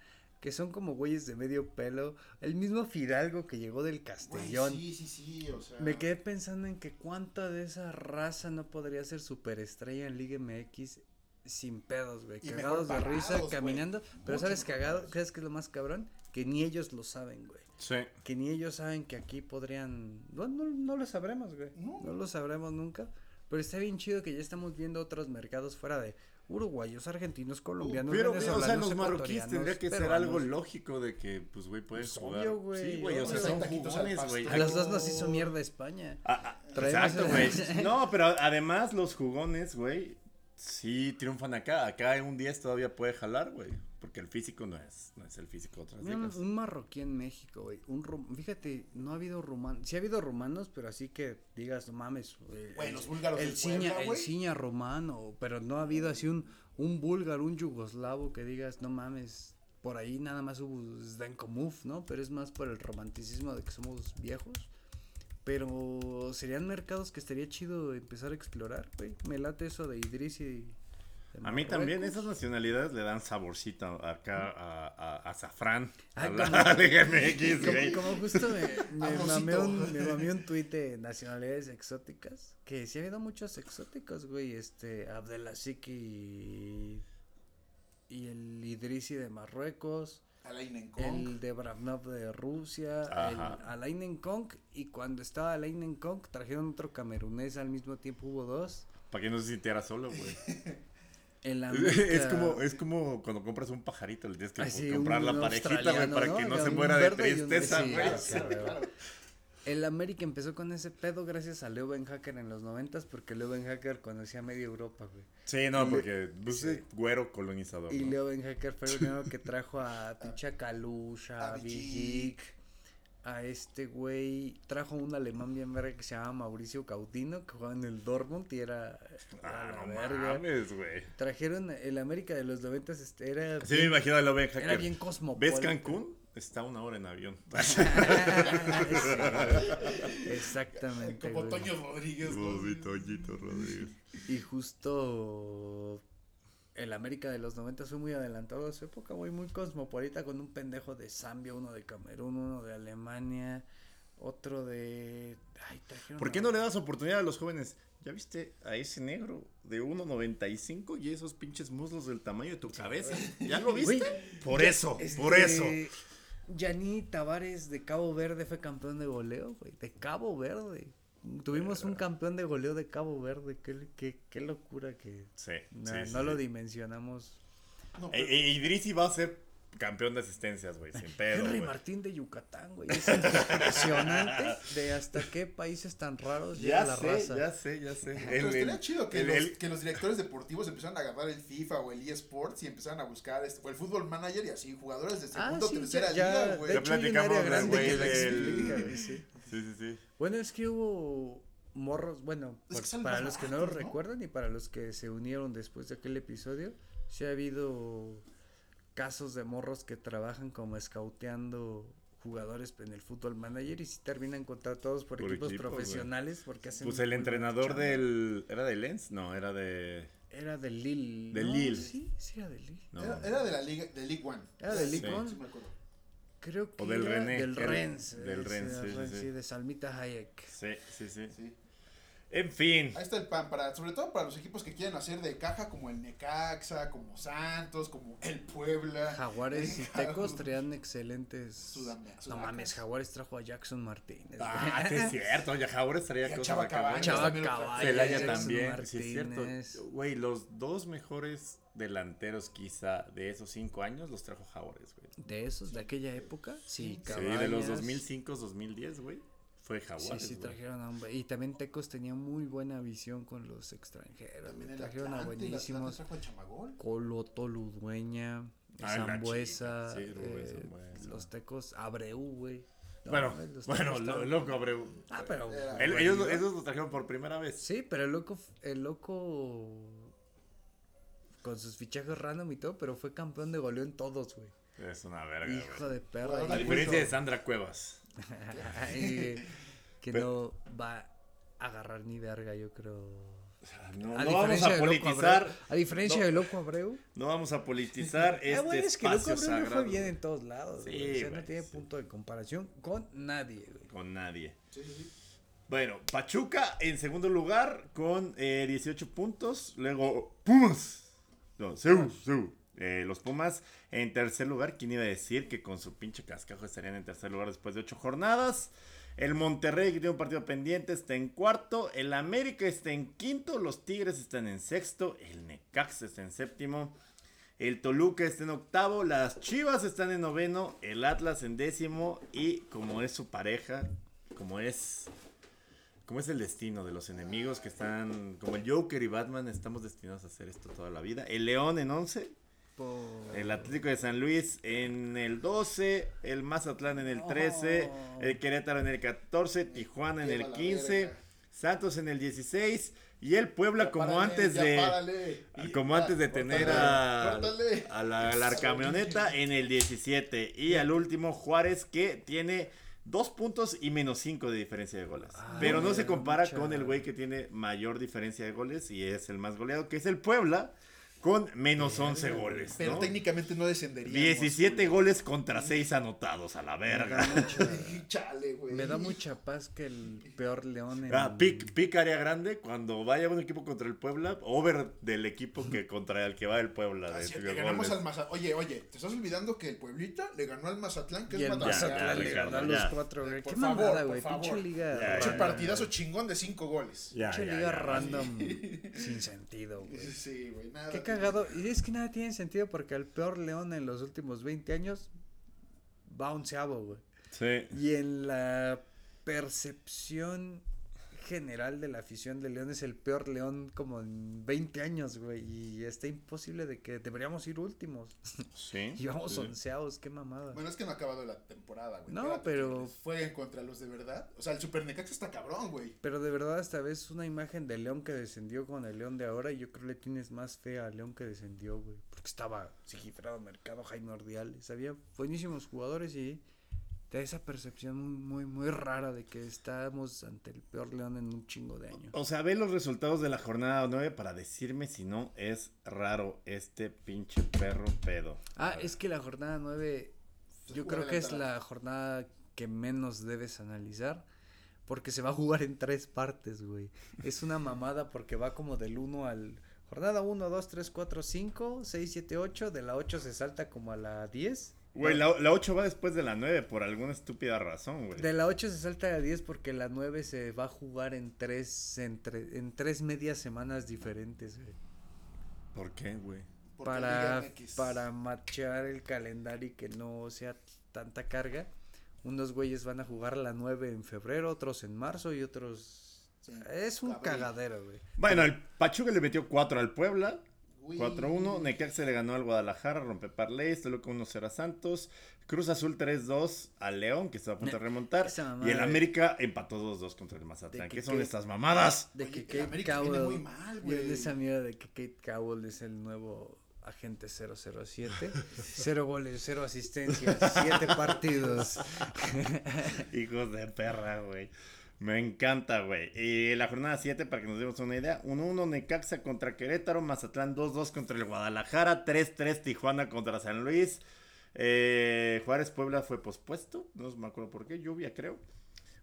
que son como güeyes de medio pelo. El mismo Fidalgo que llegó del Güey, Castellón. sí, sí, sí, o sea. Me quedé pensando en que cuánta de esa raza no podría ser superestrella en Liga MX sin pedos, güey. Y Cagados de risa, caminando. Pero Mucho ¿sabes cagado? ¿Sabes qué es lo más cabrón? Que ni ellos lo saben, güey. Sí. Que ni ellos saben que aquí podrían... No, no, no lo sabremos, güey. No. No. lo sabremos nunca. Pero está bien chido que ya estamos viendo otros mercados fuera de uruguayos, argentinos, colombianos, Pero, o sea, los marroquíes tendría que ser algo lógico de que, pues, güey, puedes Pues, jugar. obvio, güey, Sí, güey, o sea, son jugones, güey. A los dos nos hizo mierda España. Ah, ah, exacto, el- güey. No, pero además los jugones, güey, sí triunfan acá. Acá en un 10 todavía puede jalar, güey. Porque el físico no es, no es el físico de otras Un, marroquí en México, güey. Un rum- fíjate, no ha habido rumanos. Sí ha habido rumanos, pero así que digas, no mames. Güey, el- los búlgaros El ciña, Puebla, el ciña romano, pero no ha habido así un, un búlgaro, un yugoslavo que digas, no mames. Por ahí nada más hubo Zdenko ¿no? Pero es más por el romanticismo de que somos viejos. Pero serían mercados que estaría chido empezar a explorar, güey. Me late eso de Idris y. A mí también esas nacionalidades le dan saborcito acá a, a, a azafrán. Ah, a la como- <laughs> güey. Como, como justo me, me mamé un, me mamé un tuit de nacionalidades exóticas. Que sí ha habido muchos exóticos, güey. Este, Abdelaziz y, y el Idrisi de Marruecos. Alain. El de Bravnov de Rusia. El Ajá. Alain Kong. Y cuando estaba Alain Kong, trajeron otro camerunés al mismo tiempo. Hubo dos. Para que no se sintiera solo, güey. <laughs> El <laughs> Es como, es como cuando compras un pajarito, le tienes que Así, comprar un la parejita, güey, para ¿no? que no se muera de y un- tristeza, sí, güey. claro, claro. El América empezó con ese pedo gracias a Leo Ben Hacker en los noventas porque Leo Ben Hacker conocía media Europa, güey. Sí, no, porque pues, es güero colonizador. Y ¿no? Leo Ben Hacker fue el primero que <laughs> trajo a pinche Kalusha, a Vigic, a este güey, trajo un alemán bien verga que se llama Mauricio Cautino, que jugaba en el Dortmund y era Ah, a la no verga. mames, güey. Trajeron el América de los noventas, este, era Sí, me imagino a lo Ben era bien ¿Ves cosmopolita. Cancún? Está una hora en avión. <laughs> Exactamente. Como güey. Toño Rodríguez. ¿no? Toñito Rodríguez. Y justo el América de los 90 fue muy adelantado a su época, muy, muy cosmopolita, con un pendejo de Zambia, uno de Camerún, uno de Alemania, otro de... Ay, trajeron ¿Por qué no le das oportunidad a los jóvenes? ¿Ya viste a ese negro de 1.95 y esos pinches muslos del tamaño de tu cabeza? ¿Ya lo viste? Güey, por eso, este, por eso. Yanni Tavares de Cabo Verde fue campeón de goleo, güey, de Cabo Verde. Tuvimos un campeón de goleo de Cabo Verde, qué, qué, qué locura que Sí, no, sí, sí, no lo sí. dimensionamos. No, E- pero- e- Idrisi va a ser campeón de asistencias, güey, sin pedo, Henry güey. Martín de Yucatán, güey. Es impresionante de hasta qué países tan raros llega Ya la sé, raza. ya sé, ya sé. Pero El- estaría el- chido que, el- los, el- que los directores deportivos empezaran a agarrar el FIFA o el eSports y empezaran a buscar este, o el fútbol manager y así jugadores de Ah, segunda o sí, tercera ya, ya, liga, güey. Ya un platicamos güey que lo del- sí. Sí, sí, sí. Bueno, es que hubo morros, bueno, por- para los que no lo ¿no? recuerdan y para los que se unieron después de aquel episodio, sí ha habido casos de morros que trabajan como escauteando jugadores en el fútbol manager y sí terminan contratados por, Por equipos güey. profesionales porque hacen Pues el entrenador chamba. del... ¿Era de Lens? No, era de... Era de Lille. De ¿no? Lille. Sí, sí era de Lille. No. Era, era de la liga, de League One. Era de Sí, League One. sí me acuerdo. Creo que O del René, del Rennes. del Rennes, era sí, sí, sí. de Salmita Hayek. Sí, sí, sí. En fin. Ahí está el pan, para, sobre todo para los equipos que quieren hacer de caja, como el Necaxa, como Santos, como el Puebla. Jaguares y Tecos traían excelentes. No mames, Jaguares trajo a Jackson Martínez. Ah, sí es cierto. Ya Jaguares estaría a Chava Cabañas. Chava también. Cabañas, Celaya sí es Martínez. cierto. Güey, los dos mejores delanteros quizá de esos cinco años los trajo Jaguares, güey. De esos, de aquella época, sí, Sí, de los Cabañas. 2005, 2010, güey. Fue Sí, Jaguares, sí, güey. trajeron a un... Y también Tecos tenía muy buena visión con los extranjeros. También Trajeron a Atlante, buenísimos. Trajo al Chamagol. Colo, Toludueña, Ah, Zambuesa, sí, eh, los Tecos, Abreu, güey. No, Bueno, bueno, lo- estaban- loco, Abreu. Ah, pero... El- ellos, ellos lo trajeron por primera vez. Sí, pero el loco, el loco con sus fichajes random y todo, pero fue campeón de goleo en todos, güey. Es una verga, Hijo de perra. A y- diferencia de Sandra Cuevas. Y que Pero- no va a agarrar ni verga, yo creo. No, A no vamos a politizar. Abreu- a diferencia no. de Loco Abreu. No vamos a politizar este <laughs> ah, bueno, es que Loco Abreu le fue sagrado. bien en todos lados. Sí, güey, o sea, no tiene sí. punto de comparación con nadie, güey. Con nadie. Sí, sí, sí. Bueno, Pachuca en segundo lugar con eh, 18 puntos. Luego Pumas. No, Seu, Seu. Eh, los Pumas en tercer lugar. ¿Quién iba a decir que con su pinche cascajo estarían en tercer lugar después de ocho jornadas? El Monterrey, que tiene un partido pendiente, está en cuarto. El América está en quinto. Los Tigres están en sexto. El Necaxa está en séptimo. El Toluca está en octavo. Las Chivas están en noveno. El Atlas en décimo. Y como es su pareja, como es como es el destino de los enemigos que están, como el Joker y Batman, estamos destinados a hacer esto toda la vida. El León en 11, Por- el Atlético de San Luis en el 12, el Mazatlán en el 13, Oh. el Querétaro en el 14, Tijuana en el la 15, verga. Santos en el 16 y el Puebla Ya como párale, antes de párale. Ah, como ah, antes de tener a, la, a la camioneta <laughs> en el 17 y al último Juárez que tiene dos puntos y menos cinco de diferencia de goles. Ah, Pero no se mucha- compara con el güey que tiene mayor diferencia de goles y es el más goleado, que es el Puebla, con menos 11 goles. Pero ¿no? técnicamente no descendería. 17 goles contra 6 anotados a la Me da verga. mucha, <laughs> Chale, güey. me da mucha paz que el peor León en... Ah, pick, pick área grande cuando vaya un equipo contra el Puebla, over del equipo que <laughs> contra el que va el Puebla. De Así, de le ganamos goles. al Mazatlán. Oye, oye, ¿te estás olvidando que el Pueblita le ganó al Mazatlán? Que Y es el Mazatlán, Mazatlán ya, le ganó a los ya. cuatro, güey. Por Qué favor, mamada, por güey. Pinche favor. liga. Ya, Pinche ya, partidazo chingón de cinco goles. Ya, Pinche ya, liga ya. random <laughs> sin sentido, güey. Sí, güey, nada. Cagado. Y es que nada tiene sentido porque el peor León en los últimos 20 años va onceavo, güey. Sí. Y en la percepción general de la afición de León es el peor León como en 20 años, güey. Y está imposible de que deberíamos ir últimos. Sí. <laughs> Y vamos sí. onceados, qué mamada. Bueno, es que no ha acabado la temporada, güey. No, pero- Fue contra los de verdad. O sea, el Super Necaxa está cabrón, güey. Pero de verdad, esta vez una imagen de León que descendió con el León de ahora. Y yo creo que le tienes más fe al León que descendió, güey. Porque estaba Sigifrado Mercado, Jaime Ordiales. Había buenísimos jugadores y te da esa percepción muy, muy, muy rara de que estamos ante el peor León en un chingo de años. O sea, ve los resultados de la jornada 9 para decirme si no es raro este pinche perro pedo. Ah, es que la jornada 9 Se yo creo que es la jornada que menos debes analizar. Porque se va a jugar en tres partes, güey. Es una mamada porque va como del 1 al... Jornada 1, 2, 3, 4, 5, 6, 7, 8. De la 8 se salta como a la 10. Güey, la, la 8 va después de la 9 por alguna estúpida razón, güey. De la 8 se salta a la 10 porque la 9 se va a jugar en tres, en, tre- en tres medias semanas diferentes, güey. ¿Por qué, güey? Para, para machear el calendario y que no sea tanta carga. Unos güeyes van a jugar la 9 en febrero, otros en marzo y otros... Sí, Es un cabrón. cagadero, güey. Bueno, el Pachuca le metió 4 al Puebla. Uy. 4-1, Necaxa le ganó al Guadalajara, rompe parlays, Toluca 1-0 a Santos, Cruz Azul 3-2 al León, que está a punto de remontar, y el de- América empató 2-2 contra el Mazatlán. que- ¿Qué son estas mamadas? De que Kate Cowell... muy mal, de güey. esa mierda de que Kate Cowell es el nuevo agente 007. <laughs> cero goles, cero asistencias, siete partidos. <laughs> Hijos de perra, güey. Me encanta, güey. Y la jornada 7, para que nos demos una idea, 1-1 Necaxa contra Querétaro, Mazatlán 2-2 contra el Guadalajara, 3-3 Tijuana contra San Luis. Eh, Juárez Puebla fue pospuesto, no me acuerdo por qué, lluvia creo.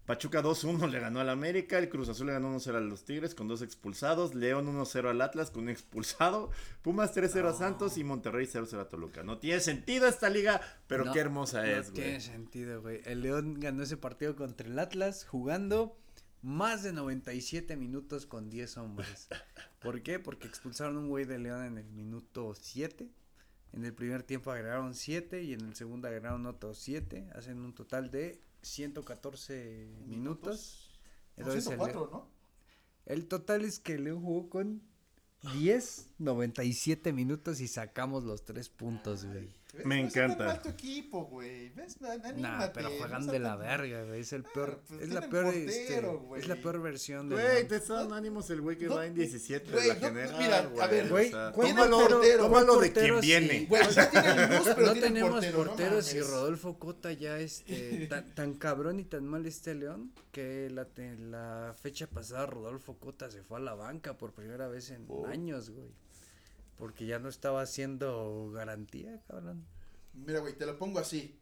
Pachuca 2-1 le ganó al América, el Cruz Azul le ganó 1-0 a los Tigres con dos expulsados, León 1-0 al Atlas con un expulsado, Pumas 3-0 a Santos y Monterrey 0-0 a Toluca. No tiene sentido esta liga, pero No, qué hermosa no es, güey. tiene sentido, güey. El León ganó ese partido contra el Atlas jugando más de 97 minutos con 10 hombres. ¿Por qué? Porque expulsaron un güey de León en el minuto 7. En el primer tiempo agregaron 7 y en el segundo agregaron otros 7. Hacen un total de 114 minutos. Entonces el, 104, ¿no? el total es que León jugó con 10, 97 minutos y sacamos los 3 puntos, güey. ¿Ves? Me No encanta. mal tu equipo, güey. ¿Ves? Na- Nah, anímate, pero no juegan está de la tan- verga, güey. Es el peor. pues es la peor. portero, este, güey. es la peor versión de. Güey, te está dando ánimos el güey que no, va en 17 güey, de la no, no, general, mira, a güey. ver, o Güey, sea, tómalo- tómalo, tómalo de portero, quien viene. Güey, no <laughs> luz, pero no tenemos portero, no porteros y. Rodolfo Cota ya este <laughs> tan, tan cabrón y tan mal este León que la, te- la fecha pasada Rodolfo Cota se fue a la banca por primera vez en Oh. años, güey. Porque ya no estaba haciendo garantía, cabrón. Mira, güey, te lo pongo así.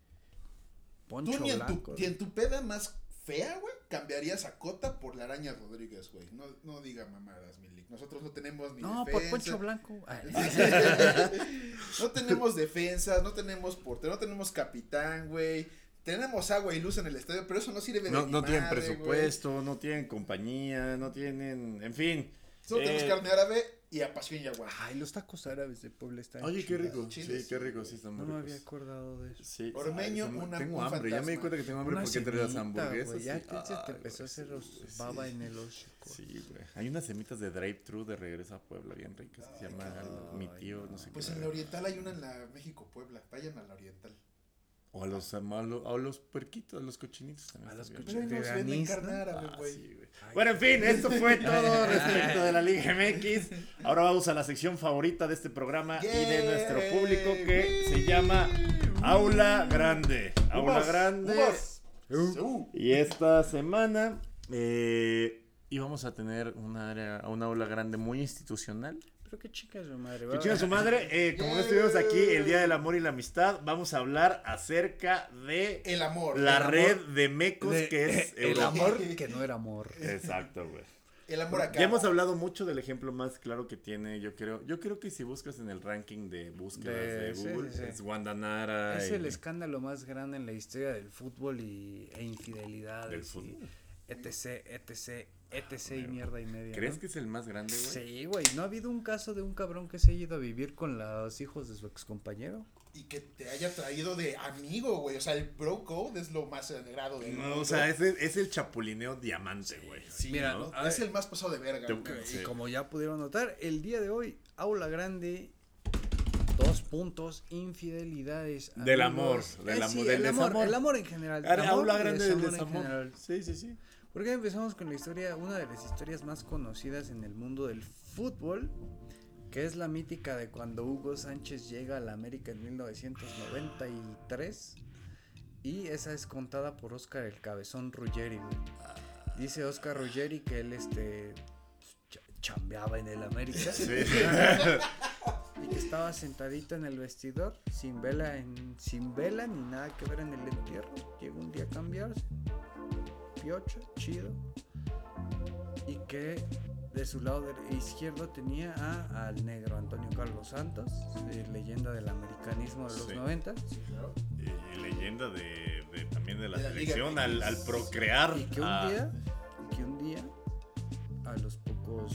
Poncho Tú ni en, tu, Blanco. ni en tu peda más fea, güey, cambiarías a Cota por la araña Rodríguez, güey. No, no diga mamadas, Milik. Nosotros no tenemos ni No, por defensa. Poncho Blanco. <laughs> No tenemos defensa, no tenemos portero, no tenemos capitán, güey. Tenemos agua y luz en el estadio, pero eso no sirve de No, ni no tienen madre, presupuesto, no tienen compañía, no tienen, en fin. Solo tenemos Eh, carne árabe y a pasión y agua. Ay, los tacos árabes de Puebla están Oye, qué rico, chiles, sí, qué rico, sí, están No muy me ricos. había acordado de eso. Sí, Ormeño, ay, una- tengo un hambre, ya me di fantasma. cuenta que tengo hambre Una porque entre las hamburguesas. güey, Ya y- te, se te ay, empezó a hacer los sí, baba sí. en el hocico. Sí, güey. Hay unas semitas de drive-thru de regreso a Puebla bien ricas que se llama mi tío, no sé Pues qué. en la Oriental hay una en la México-Puebla. Vayan a la Oriental. O a los, a los, a los puerquitos, a los cochinitos también. A los árabe, Ah, güey. sí. Bueno, en fin, esto fue todo <laughs> respecto de la Liga MX. Ahora vamos a la sección favorita de este programa y de nuestro público que se llama Aula Grande. Aula Grande. Uh. Y esta semana eh, íbamos a tener una área, una aula grande muy institucional. Pero qué chica es su madre. Que chinga su madre, eh, como no estuvimos aquí el Día del Amor y la Amistad, vamos a hablar acerca de El amor. la el amor- red de mecos De- que es <laughs> el Europa. amor que no era amor. Exacto, güey. El amor acá. Ya hemos hablado mucho del ejemplo más claro que tiene, yo creo. Yo creo que si buscas en el ranking de búsquedas de, De- Google, sí, sí. es Wanda Nara. Es y- el escándalo más grande en la historia del fútbol y, e infidelidades. Del y fútbol. etc, etc, etc y mierda y media. ¿Crees ¿no? que es el más grande, güey? Sí, güey. ¿No ha habido un caso de un cabrón que se ha ido a vivir con los hijos de su excompañero? y que te haya traído de amigo, güey. O sea, el bro code es lo más sagrado del No, mundo. o sea, es el, es el chapulineo diamante, güey. Sí, Mira, ¿no? es el más pasado de verga. Te- güey. Sí. Y como ya pudieron notar, el día de hoy, Aula Grande, dos puntos, infidelidades. Del amor, del Eh, amor, sí, del el amor, desamor. el amor en general. Amor Aula grande del en desamor. general. Sí, sí, sí. Porque empezamos con la historia, una de las historias más conocidas en el mundo del fútbol, que es la mítica de cuando Hugo Sánchez llega a la América en 1993. Y esa es contada por Oscar el Cabezón Ruggeri, güey. Dice Oscar Ruggeri que él este ch- chambeaba en el América Sí. <laughs> y que estaba sentadito en el vestidor sin vela en sin vela ni nada que ver en el entierro. Llegó un día a cambiarse. Piocho, chido. Y que de su lado de- izquierdo tenía a, al negro Antonio Carlos Santos, eh, leyenda del americanismo de los Sí. 90 Y, y leyenda de, de- también de la, De la Liga selección al, al procrear. y que un a- día y que un día a los pocos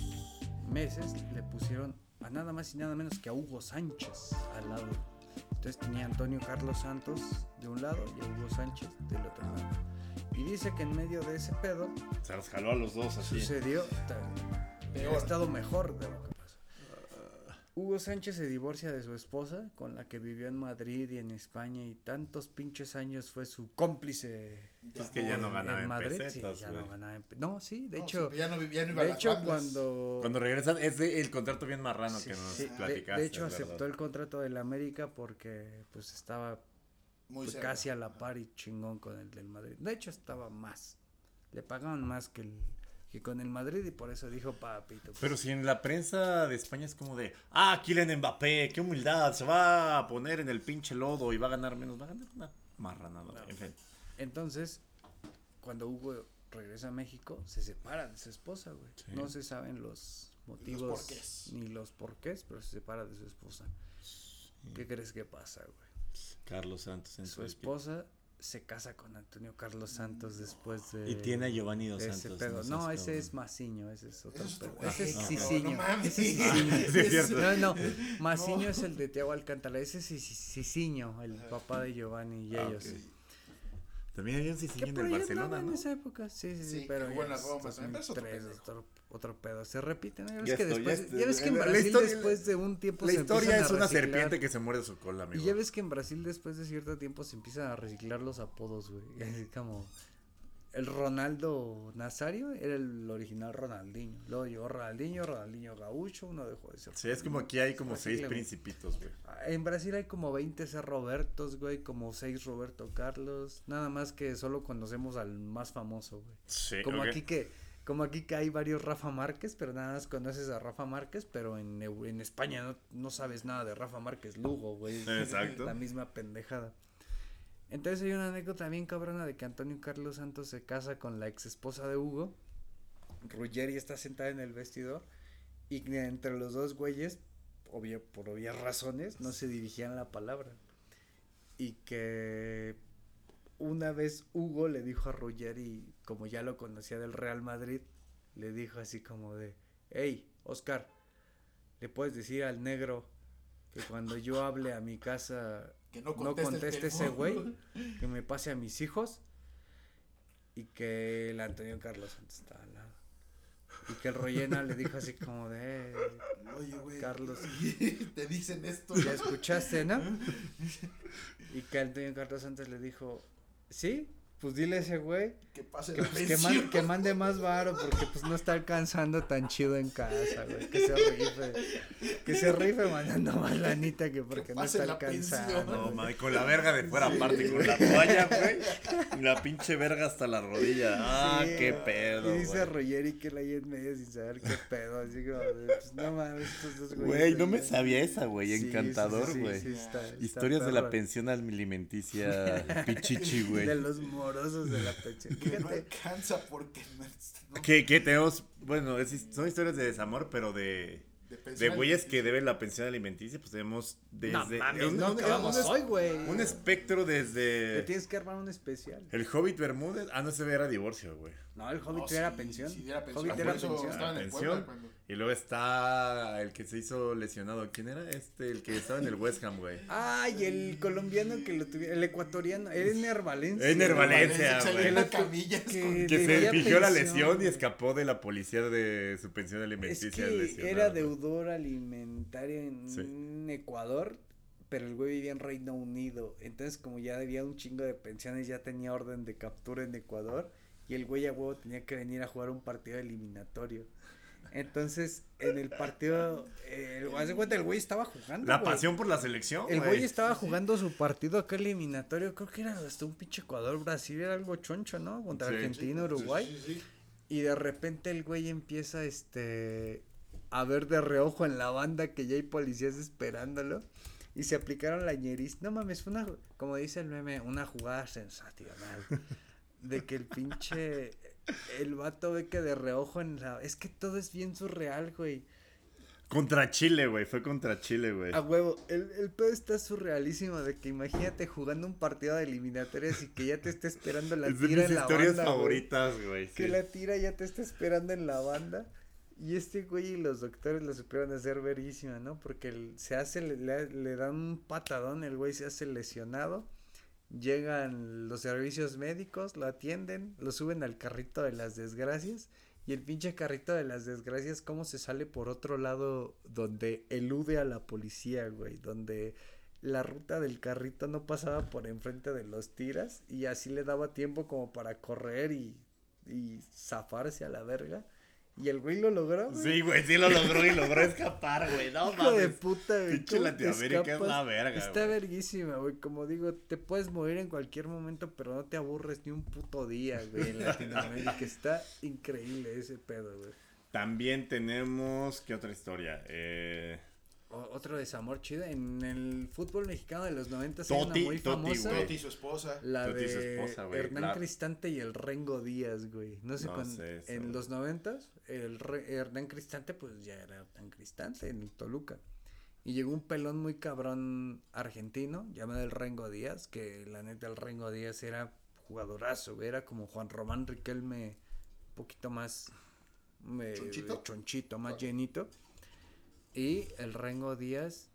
meses le pusieron a nada más y nada menos que a Hugo Sánchez al lado. Entonces tenía a Antonio Carlos Santos de un lado y a Hugo Sánchez del otro lado. Y dice que en medio de ese pedo Se los jaló a los dos así. sucedió Peor. ha estado mejor de lo que pasó. Hugo Sánchez se divorcia de su esposa, con la que vivió en Madrid y en España y tantos pinches años fue su cómplice Es que ya no ganaba en, Madrid. sí, pesetas, ya güey. no ganaba en No, sí, de No, hecho, sí, ya no, vi- ya no iba de hecho bandas. cuando Cuando regresan, es de- el contrato bien marrano Sí, que nos sí, de- platicaste. de, hecho aceptó verdad. el contrato del América porque pues estaba Muy pues, casi a la par y chingón con el del Madrid. De hecho estaba más. Le pagaban más que el que con el Madrid y por eso dijo papito. pues, Pero si en la prensa de España es como de, ah, Kylian Mbappé, qué humildad, se va a poner en el pinche lodo y va a ganar menos, va a ganar una marranada. En fin. Entonces, cuando Hugo regresa a México, se separa de su esposa, güey. Sí. No se saben los motivos ni los porqués, pero se separa de su esposa. ¿Qué crees que pasa, güey? Carlos Santos en Su su esposa se casa con Antonio Carlos Santos después de Y tiene a Giovanni Dos Santos. pedo. No, ese es Maciño, ese es otro es pedo. Ese es Ay, Cicinho. no. No, Maciño es el de Tiago Alcántara, ese es Cici- Cicinho, el papá de Giovanni y Ah, ellos. También había un Cicinho en el Barcelona, andaba en ¿no? esa época, sí, sí, sí, Sí, pero es otro 2003, pendejo. otro, pedo, se repite, ¿no? Ya ves Ya que después, ya ves que en Brasil historia- después de un tiempo La se historia es a una serpiente que se muerde su cola, amigo. Y ya ves que en Brasil después de cierto tiempo se empiezan a reciclar los apodos, güey. <laughs> Así como el Ronaldo Nazario era el original Ronaldinho. Luego llegó Ronaldinho, Ronaldinho Gaucho, uno dejó de ser. Sí, es como aquí hay como seis principitos, güey. En Brasil hay como 20 C. Robertos, güey, como 6 Roberto Carlos. Nada más que solo conocemos al más famoso, güey. Sí, Como aquí que como aquí que hay varios Rafa Márquez, pero nada más conoces a Rafa Márquez, pero en, en España no, no sabes nada de Rafa Márquez Lugo, güey. Exacto. <laughs> La misma pendejada. Entonces hay una anécdota bien cabrona de que Antonio Carlos Santos se casa con la ex esposa de Hugo. Ruggeri está sentada en el vestidor y entre los dos güeyes, obvio, por obvias razones, no se dirigían la palabra. Y que una vez Hugo le dijo a Ruggeri, como ya lo conocía del Real Madrid, le dijo así como de, hey, Oscar, ¿le puedes decir al negro que cuando yo hable a mi casa Que no conteste, ese güey, <laughs> que me pase a mis hijos y que el Antonio Carlos Santos estaba al lado. Y que el Royena le dijo así como de, "Eh, <laughs> Oye, güey. Carlos. <laughs> Te dicen esto. ¿ya escuchaste, no? Y que Antonio Carlos Santos le dijo, sí, pues dile a ese güey Que pase que, la pues, que, man- que mande más varo porque pues no está alcanzando tan chido en casa, güey. Que se rife. Que se rife mandando más lanita que porque no está alcanzando. No, ma, y con la verga de fuera aparte, con la toalla, güey. Y la pinche verga hasta la rodilla. Ah, Sí, qué pedo, Y dice. Roger y que la ahí en medio sin saber qué pedo. Así como, de, pues no mames, estos dos güeyes. Güey, no me sabía esa, güey. Sí, sí, Encantador, sí, sí, güey. sí, está- Historias de la pensión alimenticia <laughs> Pichichi, güey. De los morosos de la pensión. <laughs> Que no alcanza porque no, no- Que, que tenemos, bueno, es- son historias de desamor, pero de, de De pensión güeyes que deben la pensión alimenticia, pues tenemos desde. No mames, un, no acabamos un- hoy, güey. un espectro Te desde. tienes que armar un especial. El Hobbit Bermúdez. Ah, no se ve, era divorcio, güey. No, el Hobbit No, era sí, pensión. sí, era pensión. Hobbit Por era pensión. estaba en el Pensión. Puebla cuando- Y luego está el que se hizo lesionado. ¿Quién era? Este, el que estaba en el West Ham, güey. Ay, el colombiano que lo tuviera, el ecuatoriano, Ener Valencia. Ener Valencia, güey. en la camilla Que- Que se fingió la lesión y escapó de la policía de su pensión Es alimenticia. que lesionado, era deudor alimentario en Sí. Ecuador, pero el güey vivía en Reino Unido. Entonces, como ya debía un chingo de pensiones, ya tenía orden de captura en Ecuador. Y el güey a huevo tenía que venir a jugar un partido eliminatorio. Entonces, en el partido, eh, haz de cuenta, el güey estaba jugando. La pasión por la selección, El güey. estaba jugando su partido acá eliminatorio, creo que era hasta un pinche Ecuador, Brasil, era algo choncho, ¿no? Contra Sí. Argentina, Uruguay. Sí, sí, sí. Y de repente el güey empieza, este, a ver de reojo en la banda que ya hay policías esperándolo. Y se aplicaron la ñeriz. No mames, fue una, como dice el meme, una jugada sensacional. <laughs> De que el pinche, el vato ve que de reojo en la... Es que todo es bien surreal, güey. Contra Chile, güey. Fue contra Chile, güey. A huevo, el, el pedo está surrealísimo de que imagínate jugando un partido de eliminatorias y que ya te esté esperando la Es de tira mis en la historias banda, güey. favoritas, güey. Que la tira ya te está esperando en la banda. Y este güey y los doctores lo supieron hacer verísima, ¿no? Porque el- se hace, le, le- le dan un patadón, el güey se hace lesionado. Llegan los servicios médicos, lo atienden, lo suben al carrito de las desgracias. Y el pinche carrito de las desgracias, ¿cómo se sale por otro lado donde elude a la policía, güey? Donde la ruta del carrito no pasaba por enfrente de los tiras y así le daba tiempo como para correr y, y zafarse a la verga. Y el güey lo logró, güey. Sí, güey, sí lo logró y logró escapar, güey. No Hijo de puta, güey. Pinche ¿cómo te Latinoamérica es la verga, Está güey. verguísima, güey. Como digo, te puedes morir en cualquier momento, pero no te aburres ni un puto día, güey, en Latinoamérica. <laughs> Está increíble ese pedo, güey. También tenemos. ¿Qué otra historia? Eh. Otro desamor chido. En el fútbol mexicano de los 90 hay una Toti, muy Toti, famosa. güey. Toti y su esposa. La Toti, su de esposa, güey, Hernán la- Cristante y el Rengo Díaz, güey. No sé No cuándo. sé eso, en güey. los noventas, el Re- Hernán Cristante, pues ya era Hernán Cristante en el Toluca. Y llegó un pelón muy cabrón argentino, llamado el Rengo Díaz, que la neta el Rengo Díaz era jugadorazo, güey. Era como Juan Román Riquelme, un poquito más eh, ¿Chonchito? chonchito, más Claro. llenito. Y el Rengo Díaz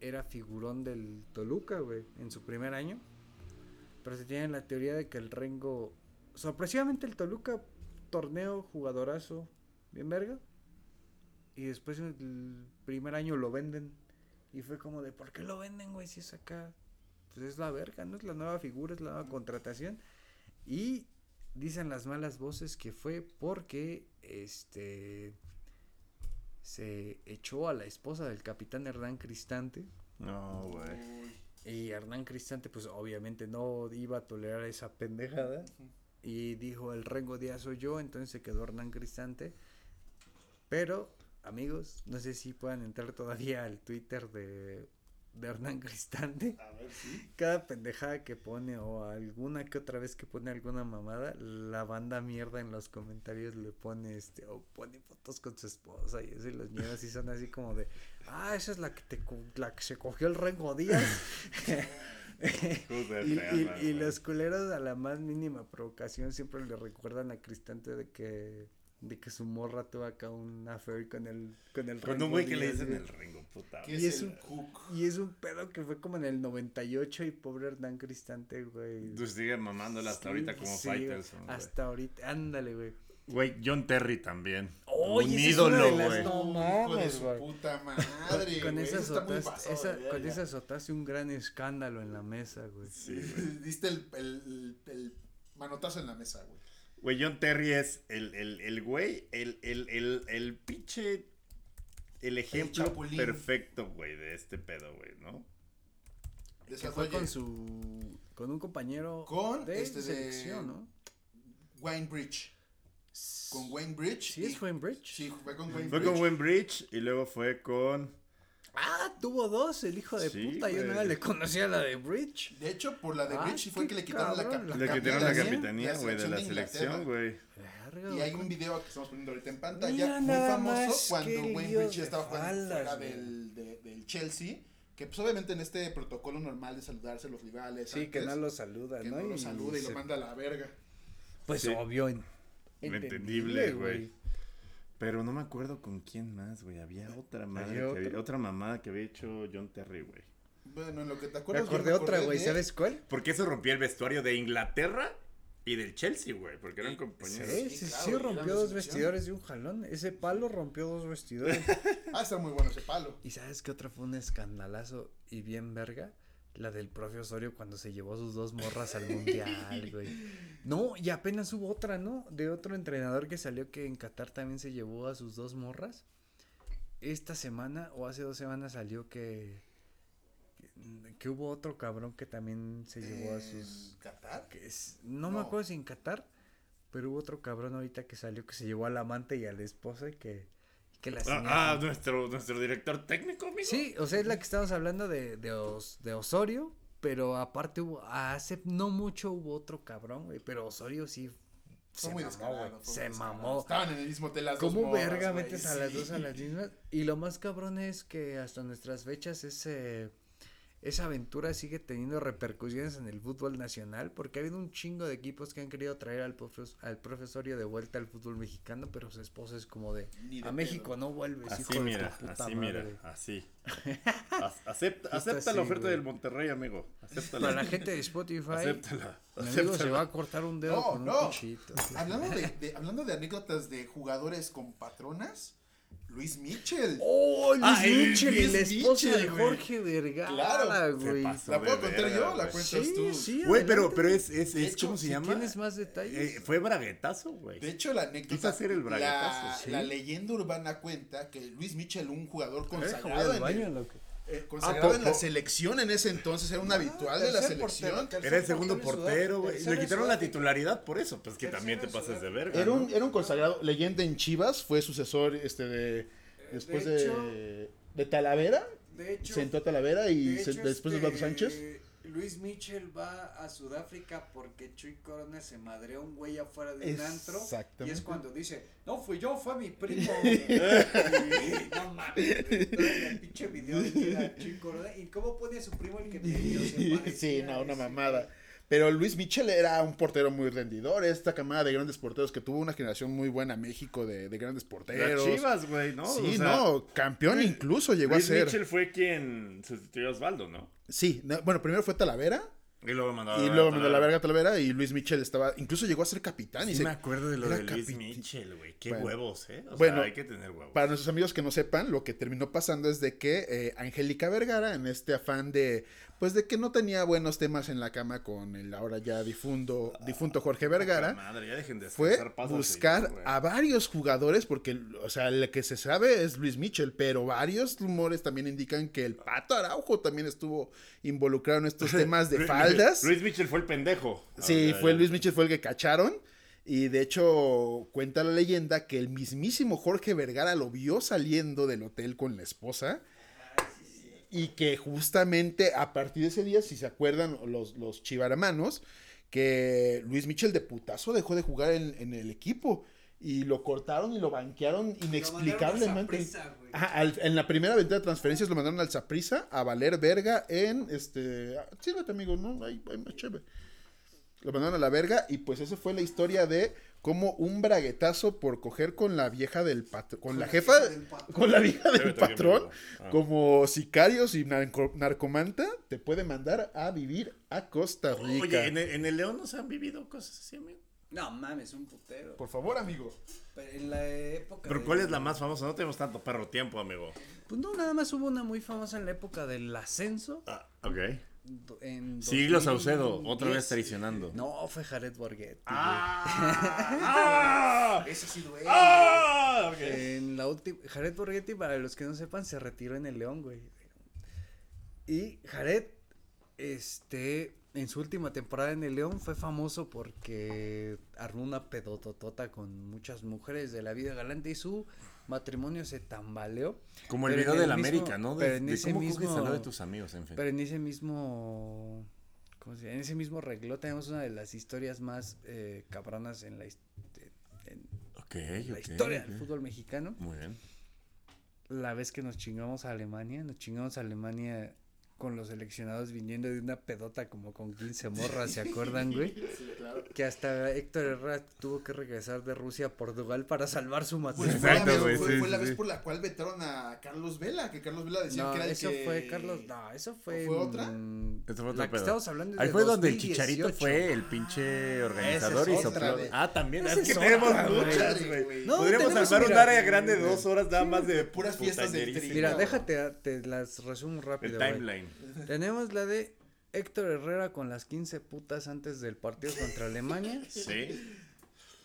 era figurón del Toluca, güey, en su primer año. Pero se tiene la teoría de que el Rengo. Sorpresivamente el Toluca, torneo, jugadorazo, bien verga. Y después el primer año lo venden. Y fue como de, ¿por qué lo venden, güey? Si es acá. Pues es la verga, ¿no? Es la nueva figura, es la nueva contratación. Y dicen las malas voces que fue porque este se echó a la esposa del capitán Hernán Cristante. No, güey. Y Hernán Cristante, pues obviamente no iba a tolerar esa pendejada. Y dijo, el Rengo Díaz soy yo, entonces se quedó Hernán Cristante. Pero, amigos, no sé si puedan entrar todavía al Twitter de, de Hernán Cristante. A ver, sí. Cada pendejada que pone o alguna que otra vez que pone alguna mamada, la banda mierda en los comentarios le pone este o pone fotos con su esposa y eso y los mierdas sí son así como de, ah, esa es la que te la que se cogió el Rengo Díaz. <laughs> <laughs> Y, y- y los culeros a la más mínima provocación siempre le recuerdan a Cristante de que de que su morra tuvo acá un affair con el con el Con un güey que le dicen el ringo, puta. ¿Qué Y es, un-? Y es un pedo que fue como en el 98 y pobre Hernán Cristante, güey. Tú sigues mamándola hasta ahorita como Sí, güey. Hasta ahorita, ándale, güey. Güey, John Terry también. Oye, un ídolo, güey. no mames, güey. puta madre. <laughs> Con güey, esa eso está muy azotaste, pasado esa, de con verga. esa azotaste un gran escándalo en la mesa, güey. Sí, güey. <laughs> Diste el, el, el, el manotazo en la mesa, güey. Güey, John Terry es el, el, el güey, el, el, el, el pinche, el ejemplo perfecto, güey, de este pedo, güey, ¿no? De Que fue con su con un compañero Con de este de- selección, ¿no? Wayne Bridge. Con Wayne Bridge. Sí, es y- fue en Bridge. Sí, fue con Wayne Fue Bridge. con Wayne Bridge y luego fue con Ah, tuvo dos, el hijo de Sí, puta. Yo no le conocía la de Bridge. De hecho, por la de Ah, Bridge fue qué que le quitaron la, cap- Le quitaron la capitanía güey, de la selección, güey. Verga, Y hay güey. un video que estamos poniendo ahorita en pantalla Mira muy nada famoso cuando Wayne Bridge de estaba jugando fuera del, de- del Chelsea. Que pues obviamente en este protocolo normal de saludarse a los rivales. Sí, que no lo saluda, que ¿no? no lo Y saluda y lo se- manda a la verga. Pues Sí. obvio. en- Entendible, güey. Pero no me acuerdo con quién más, güey. Había otra madre, Había que otra. había- otra mamada que había hecho John Terry, güey. Bueno, en lo que te Me acuerdas. yo acordé otra, acordé güey. de- ¿Sabes cuál? Porque eso rompía el vestuario de Inglaterra y del Chelsea, güey. Porque eran compañeros. Sí, Sí, sí, claro, sí, rompió dos vestidores de un jalón. Ese palo rompió dos vestidores. <laughs> Ah, está muy bueno ese palo. ¿Y sabes qué otra fue un escandalazo y bien verga? La del profe Osorio cuando se llevó a sus dos morras al <laughs> mundial, güey. No, y apenas hubo otra, ¿no? De otro entrenador que salió que en Qatar también se llevó a sus dos morras. Esta semana o hace dos semanas salió que que hubo otro cabrón que también se llevó a sus ¿En Qatar? que es- no, me No. acuerdo si en Qatar, pero hubo otro cabrón ahorita que salió que se llevó al amante y a la esposa y que, que la Ah, señora- ah, nuestro, nuestro director técnico, amigo. Sí, o sea, es la que estamos hablando de, de, Os- de Osorio, pero aparte hubo, hace no mucho hubo otro cabrón, güey, pero Osorio sí Fue se muy mamó, se mamó. Estaban en el mismo hotel las dos ¿Cómo verga metes a las sí. dos a las mismas? Y lo más cabrón es que hasta nuestras fechas ese, esa aventura sigue teniendo repercusiones en el fútbol nacional porque ha habido un chingo de equipos que han querido traer al, profes- al profesorio de vuelta al fútbol mexicano, pero su esposa es como de, Ni de a México pedo. no vuelves, Así hijo de tu mira, puta así madre". mira, así. <laughs> Ac- Acepta, Justo acepta así, la oferta güey. del Monterrey, amigo. Acéptala. Para la gente de Spotify, Acéptala. mi amigo se va a cortar un dedo No, con un no. cuchito. Hablando de, de- hablando de anécdotas de jugadores con patronas, Luis Mitchell. ¡Oh, Luis Ah, el Mitchell, el Luis esposo de. Jorge Vergara, Claro, güey. ¿La puedo contar yo? ¿La cuentas Sí, tú? sí, Güey, pero, pero es, es, es hecho, ¿cómo se si llama? ¿Tienes más detalles? Eh, fue braguetazo, güey. De hecho, la anécdota. Hacer el la, braguetazo, sí. la leyenda urbana cuenta que Luis Mitchell, un jugador consagrado, al en, baño, el- loco. Eh, consagrado Ah, en la selección en ese entonces, era un habitual de la selección. portero, Era el segundo portero güey. Le quitaron la titularidad por eso. Pues que también te pases de verga. Era ¿no? un, era un consagrado leyenda en Chivas, fue sucesor este de después de, hecho- de Talavera, De hecho, sentó a Talavera y de se- hecho, después de este, Osvaldo Sánchez. Luis Mitchell va a Sudáfrica porque Chuy Corona se madreó un güey afuera de un antro. Y es cuando dice, no fui yo, fue mi primo. <laughs> y, no mames, el pinche video de Chuy Corona. ¿Y cómo pone a su primo el que medio se Sí, no, una ese mamada. Pero Luis Mitchell era un portero muy rendidor, esta camada de grandes porteros que tuvo una generación muy buena en México de, de grandes Las porteros. Chivas, güey, ¿no? Sí, O sea, no, campeón incluso llegó Luis a ser. Mitchell fue quien sustituyó a Osvaldo, ¿no? Sí, no, bueno, primero fue Talavera Y luego mandó a y luego mandó a la verga a Talavera y Luis Mitchell estaba, incluso llegó a ser capitán. y Sí se- me acuerdo de lo de Luis capit- Mitchell, güey. Qué Bueno. huevos, ¿eh? O Bueno, sea, hay que tener huevos. Para nuestros amigos que no sepan, lo que terminó pasando es de que eh, Angélica Vergara, en este afán de, pues de que no tenía buenos temas en la cama con el ahora ya difunto, difunto Jorge Vergara, Madre, ya dejen de fue buscar a varios jugadores, porque, o sea, el que se sabe es Luis Mitchell, pero varios rumores también indican que el Pato Araujo también estuvo involucrado en estos <laughs> temas de faldas. Luis Mitchell fue el pendejo. Sí, Ah, fue ya, Luis. Mitchell fue el que cacharon. Y de hecho, cuenta la leyenda que el mismísimo Jorge Vergara lo vio saliendo del hotel con la esposa. Y que justamente a partir de ese día, si se acuerdan los, los chivaramanos, que Luis Mitchell de putazo dejó de jugar en, en el equipo. Y lo cortaron y lo banquearon inexplicablemente. Ajá, al- en la primera venta de transferencias lo mandaron al Zaprisa a valer verga en este. Sírvete, amigo, no, hay, hay más chévere. Lo mandaron a la verga y pues esa fue la historia de cómo un braguetazo por coger con la vieja del patrón, con, la jefa, con la vieja del patrón. Ah. como sicarios y narco- narcomanta, te puede mandar a vivir a Costa Rica. Oye, ¿en el, en el León nos han vivido cosas así, amigo? No mames, un putero. Por favor, amigo. Pero en la época. Pero de- ¿cuál es la más famosa? No tenemos tanto perro tiempo, amigo. Pues no, nada más hubo una muy famosa en la época del ascenso. Ah, ok. En Siglo Saucedo, otra 2010. vez traicionando. No, fue Jared Borghetti. ¡Ah! <laughs> Ese sí duele. ¡Ah! En la última, Jared Borghetti, para los que no sepan, se retiró en el León, güey. Y Jared, este, en su última temporada en el León fue famoso porque armó una pedototota con muchas mujeres de la vida galante y su matrimonio se tambaleó. Como el Pero video de la América, ¿no? pero De, en de ese cómo mismo- al de tus amigos, en fin. Pero en ese mismo. ¿cómo se llama? En ese mismo reglón tenemos una de las historias más eh, cabronas en la, en historia del fútbol mexicano. Muy bien. La vez que nos chingamos a Alemania, nos chingamos a Alemania con los seleccionados viniendo de una pedota como con 15 morras, ¿se acuerdan, güey? Que hasta Héctor Herrera tuvo que regresar de Rusia a Portugal para salvar su Pues matrimonio. fue, la Exacto, vez, güey, fue- sí, fue la sí, vez sí. por la cual vetaron a Carlos Vela, que Carlos Vela decía No, que era el eso que... fue Carlos, no, eso fue. fue otra? Eso fue otro la que pedo. estamos hablando es Ahí de fue donde el 2018. Chicharito fue el pinche organizador Esa y sopló. Ah, también. Es que es tenemos muchas, güey. No, Podríamos armar un área grande de dos horas nada más de Puras fiestas tri. Mira, déjate, te las resumo El rápido. güey. timeline. Tenemos la de Héctor Herrera con las 15 putas antes del partido contra Alemania. <laughs> Sí.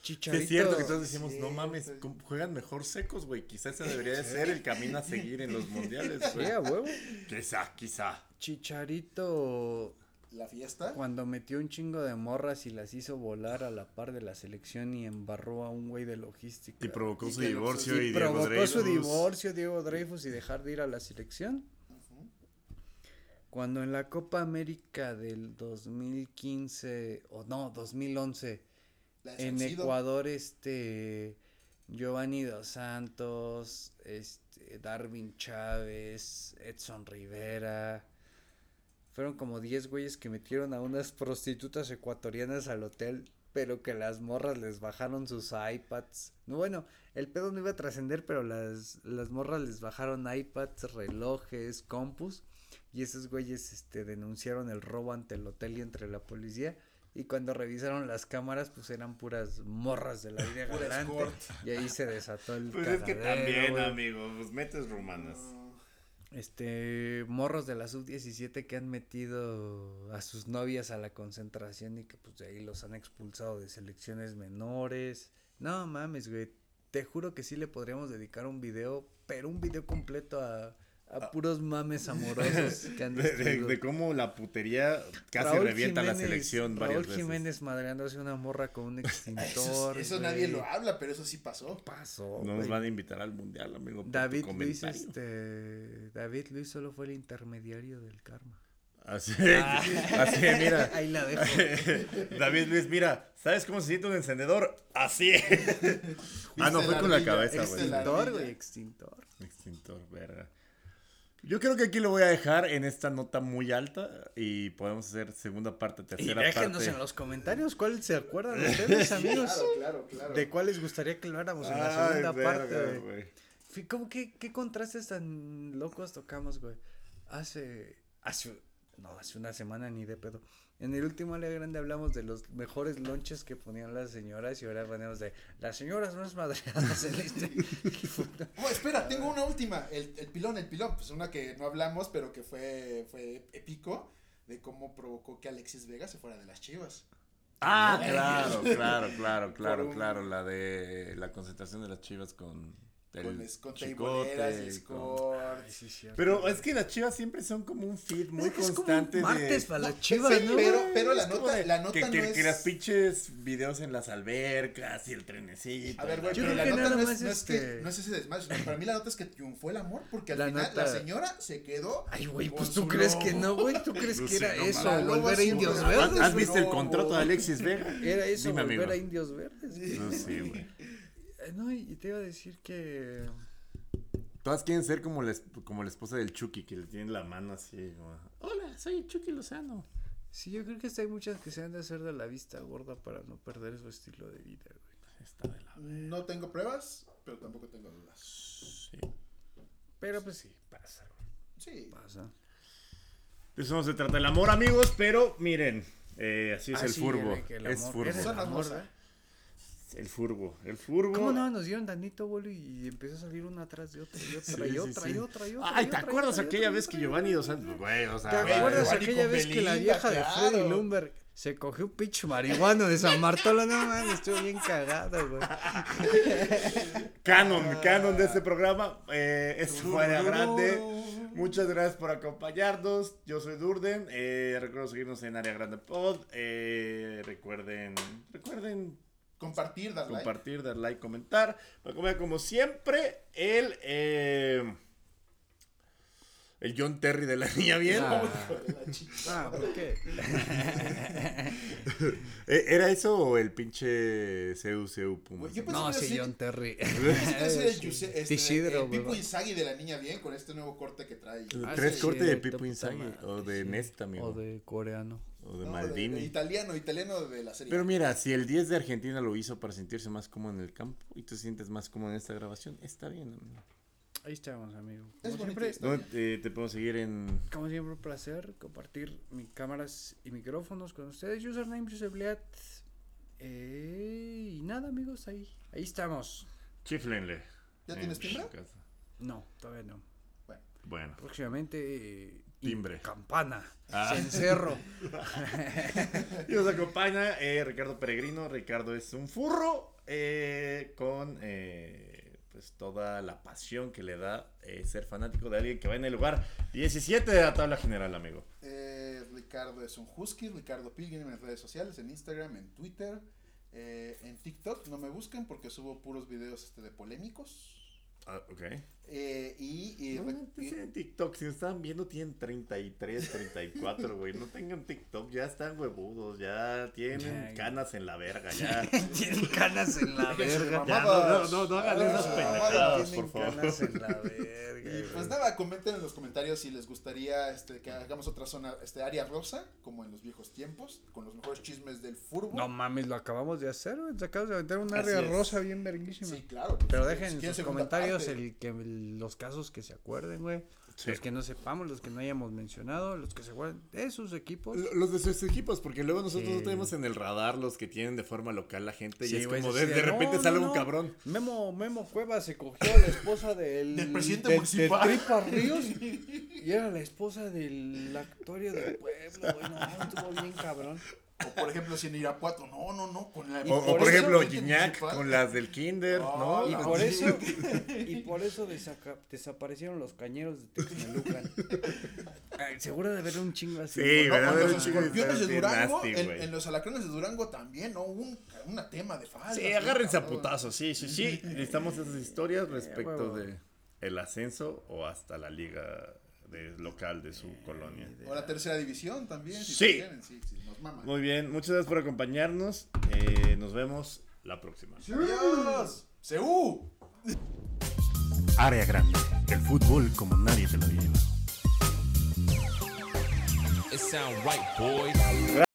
Que Chicharito. es cierto que todos decimos, no mames, ¿cómo juegan mejor secos, güey. Quizás ese debería de ser el camino a seguir en los mundiales, Sí, güey. a huevo. Quizá, quizá. Chicharito La fiesta. cuando metió un chingo de morras y las hizo volar a la par de la selección y embarró a un güey de logística. Y provocó Y su divorcio Y y, Diego provocó su Dreyfus. divorcio Diego Dreyfus y dejar de ir a la selección. Cuando en la Copa América del 2015 o no, 2011 La de en. Ecuador este Giovanni Dos Santos, este Darwin Chávez, Edson Rivera fueron como 10 güeyes que metieron a unas prostitutas ecuatorianas al hotel, pero que las morras les bajaron sus iPads. No, bueno, el pedo no iba a trascender, pero las, las morras les bajaron iPads, relojes, compus. Y esos güeyes este, denunciaron el robo ante el hotel y entre la policía. Y cuando revisaron las cámaras, pues eran puras morras de la vida galante. Y ahí se desató el Pues es que también, güey. amigo, pues metes rumanas. Este, morros de la sub-17 que han metido a sus novias a la concentración y que pues de ahí los han expulsado de selecciones menores. No mames, güey. Te juro que sí le podríamos dedicar un video, pero un video completo a, a puros mames amorosos <laughs> que han De, de- destruido. de cómo la putería casi Raúl revienta la selección varias Raúl veces. Jiménez madreándose una morra con un <laughs> Eso, extintor. eso nadie lo habla, pero eso sí pasó. pasó. No nos van a invitar al mundial, amigo. David Luis, este, David Luis solo fue el intermediario del karma. Así, así, mira. <laughs> Ahí la dejo. David Luis, mira, ¿sabes cómo se siente un encendedor? Así. ah, no, fue la con la cabeza, güey. Extintor, güey, extintor. Extintor, verga. Yo creo que aquí lo voy a dejar en esta nota muy alta y podemos hacer segunda parte, Y tercera déjenos parte. en los comentarios cuál se acuerdan <laughs> ustedes, amigos. Claro, claro, claro. ¿De cuál les gustaría que habláramos en la segunda parte, güey? ¿Cómo que qué contrastes tan locos tocamos, güey? Hace hace no, hace una semana ni de pedo. En el último área grande hablamos de los mejores lonches que ponían las señoras y ahora hablamos de las señoras más madreadas en este. <laughs> Oh, espera, tengo una última. El, el pilón, el pilón. Pues una que no hablamos, pero que fue, fue épico. De cómo provocó que Alexis Vega se fuera de las chivas. Ah, claro, claro, claro, <laughs> claro, un- claro. La de la concentración de las chivas con Con, es- con chicote. y con- escorts. Pero es que las chivas siempre son como un feed muy Es como un constante martes de... para las chivas, sí, ¿no? pero, pero la Es nota, de- la nota que, no que, es... que las pinches videos en las albercas y el trenecito. A ver, güey, pero la nota no es, no, es que, este- no es ese desmadre. Para mí la nota es que triunfó el amor porque al La final nota- la señora se quedó. Ay, güey, pues tú crees que no, güey, tú crees que era eso, volver a indios verdes. ¿Has visto el contrato de Alexis Vega? Era eso, volver a indios verdes. No, sí, güey. Eh, No, y te iba a decir que Todas quieren ser como la, como la esposa del Chucky, que le tiene la mano así. como, Hola, soy Chucky Lozano. sí, yo creo que hasta hay muchas que se han de hacer de la vista gorda para no perder su estilo de vida, güey. Está de la... No tengo pruebas, pero tampoco tengo dudas. Sí. Pero pues sí, pasa, güey, Sí. pasa. De eso no se trata el amor, amigos, pero miren, eh, así es Ah, el sí, furbo. el- el es furbo. eres Son las amor, mozas. El furbo. El furbo. ¿Cómo no? Nos dieron danito, boludo, y empezó a salir una atrás de otra y otra Sí, y sí, otra sí. y otra y otra. Ay, ¿te acuerdas aquella vez que Giovanni? Dos Santos, güey, o sea, ¿Te acuerdas aquella vez que la vieja de claro. Freddy Lumberg Se cogió un pinche marihuano de San Martolo, no mames, estuvo bien cagado, güey. <laughs> Canon, canon de este programa. Eh, esto fue Área Grande. Muchas gracias por acompañarnos. Yo soy Durden. Eh, recuerden seguirnos en Área Grande Pod. Eh, recuerden, recuerden Compartir, dar like. compartir, dar like, comentar. Como siempre, el, eh, el John Terry de la <laughs> niña bien. Ah, ah, ¿por qué? <laughs> Eh, ¿Era eso o el pinche Seu Seu Puma? Yo No, sí, John Terry. <laughs> este, Isidro, el güey. Pipo Inzaghi de la niña bien con este nuevo corte que trae. Ah, ¿Tres sí, cortes sí, de Pipo Inzaghi o de sí. Nesta, amigo? O de coreano. O de No, Maldini. de- de italiano, italiano de la serie. Pero mira, si el 10 de Argentina lo hizo para sentirse más cómodo en el campo y tú te sientes más cómodo en esta grabación, está bien. amigo. Ahí estamos, amigo. Es Como bonito siempre. ¿Dónde te, te podemos seguir en como siempre, un placer compartir mis cámaras y micrófonos con ustedes. Username, Josebliat. Eh, y nada, amigos, ahí. Ahí estamos. Chiflenle? ¿Ya en tienes timbre? No, todavía no. Bueno. Próximamente. eh, Timbre. Campana. Ah. Cencerro. <laughs> Y nos acompaña eh, Ricardo Peregrino. Ricardo es un furro eh, con eh, pues toda la pasión que le da eh, ser fanático de alguien que va en el lugar 17 de la tabla general, amigo. Eh, Ricardo es un husky, Ricardo Pilgrim en redes sociales, en Instagram, en Twitter, eh, en TikTok. No me busquen porque subo puros videos este, de polémicos. Ah, ok. Eh, y, y- No, pues, en TikTok, si nos están viendo, tienen 33, 34, güey. No tengan TikTok, ya están huevudos, ya tienen canas en la verga, ya. <laughs> Tienen canas en la <laughs> verga. Ya, no, no, no, no hagan esas pendejadas, por favor. canas en la verga. <laughs> y, pues nada, comenten en los comentarios si les gustaría este, que hagamos otra zona, este área rosa, como en los viejos tiempos, con los mejores chismes del fútbol. No mames, lo acabamos de hacer, güey. Te acabas de aventar un área rosa bien verguísima. Sí, claro. Pero Si dejen en sus comentarios parte. el que los casos que se acuerden, güey. Sí. Los que no sepamos, los que no hayamos mencionado, los que se acuerden de sus equipos. Lo- Los de sus equipos, porque luego nosotros Sí. no tenemos en el radar los que tienen de forma local la gente y es güey, como de, sí, de repente no, sale no, un cabrón. Memo, Memo Cueva se cogió a la esposa del, Del presidente de- municipal. De Tripa Ríos <laughs> y era la esposa del actuario del pueblo, güey. No, estuvo bien cabrón. O por ejemplo, si en Irapuato, no, no, no, con la O, o por por ejemplo, Gignac con las del Kinder, ¿no? Ah, Y por eso, y por eso desaca- desaparecieron los cañeros de Texmelucan. Seguro de haber un chingo así. Sí, No, ¿verdad? con Era los un chingo de escorpiones de Durango, nasty, en, en los alacranes de Durango también, ¿no? Un, una tema de falda. Sí, agárrense a putazos, sí, sí, sí. <laughs> Necesitamos esas historias respecto huevo. de el ascenso o hasta la liga de, local de su colonia. O la tercera división también, si Sí. quieren, sí, sí, Muy bien, muchas gracias por acompañarnos. Eh, nos vemos la próxima. ¡Adiós! ¡Seú! Área grande. El fútbol como nadie te lo lleva. It sound right, boys.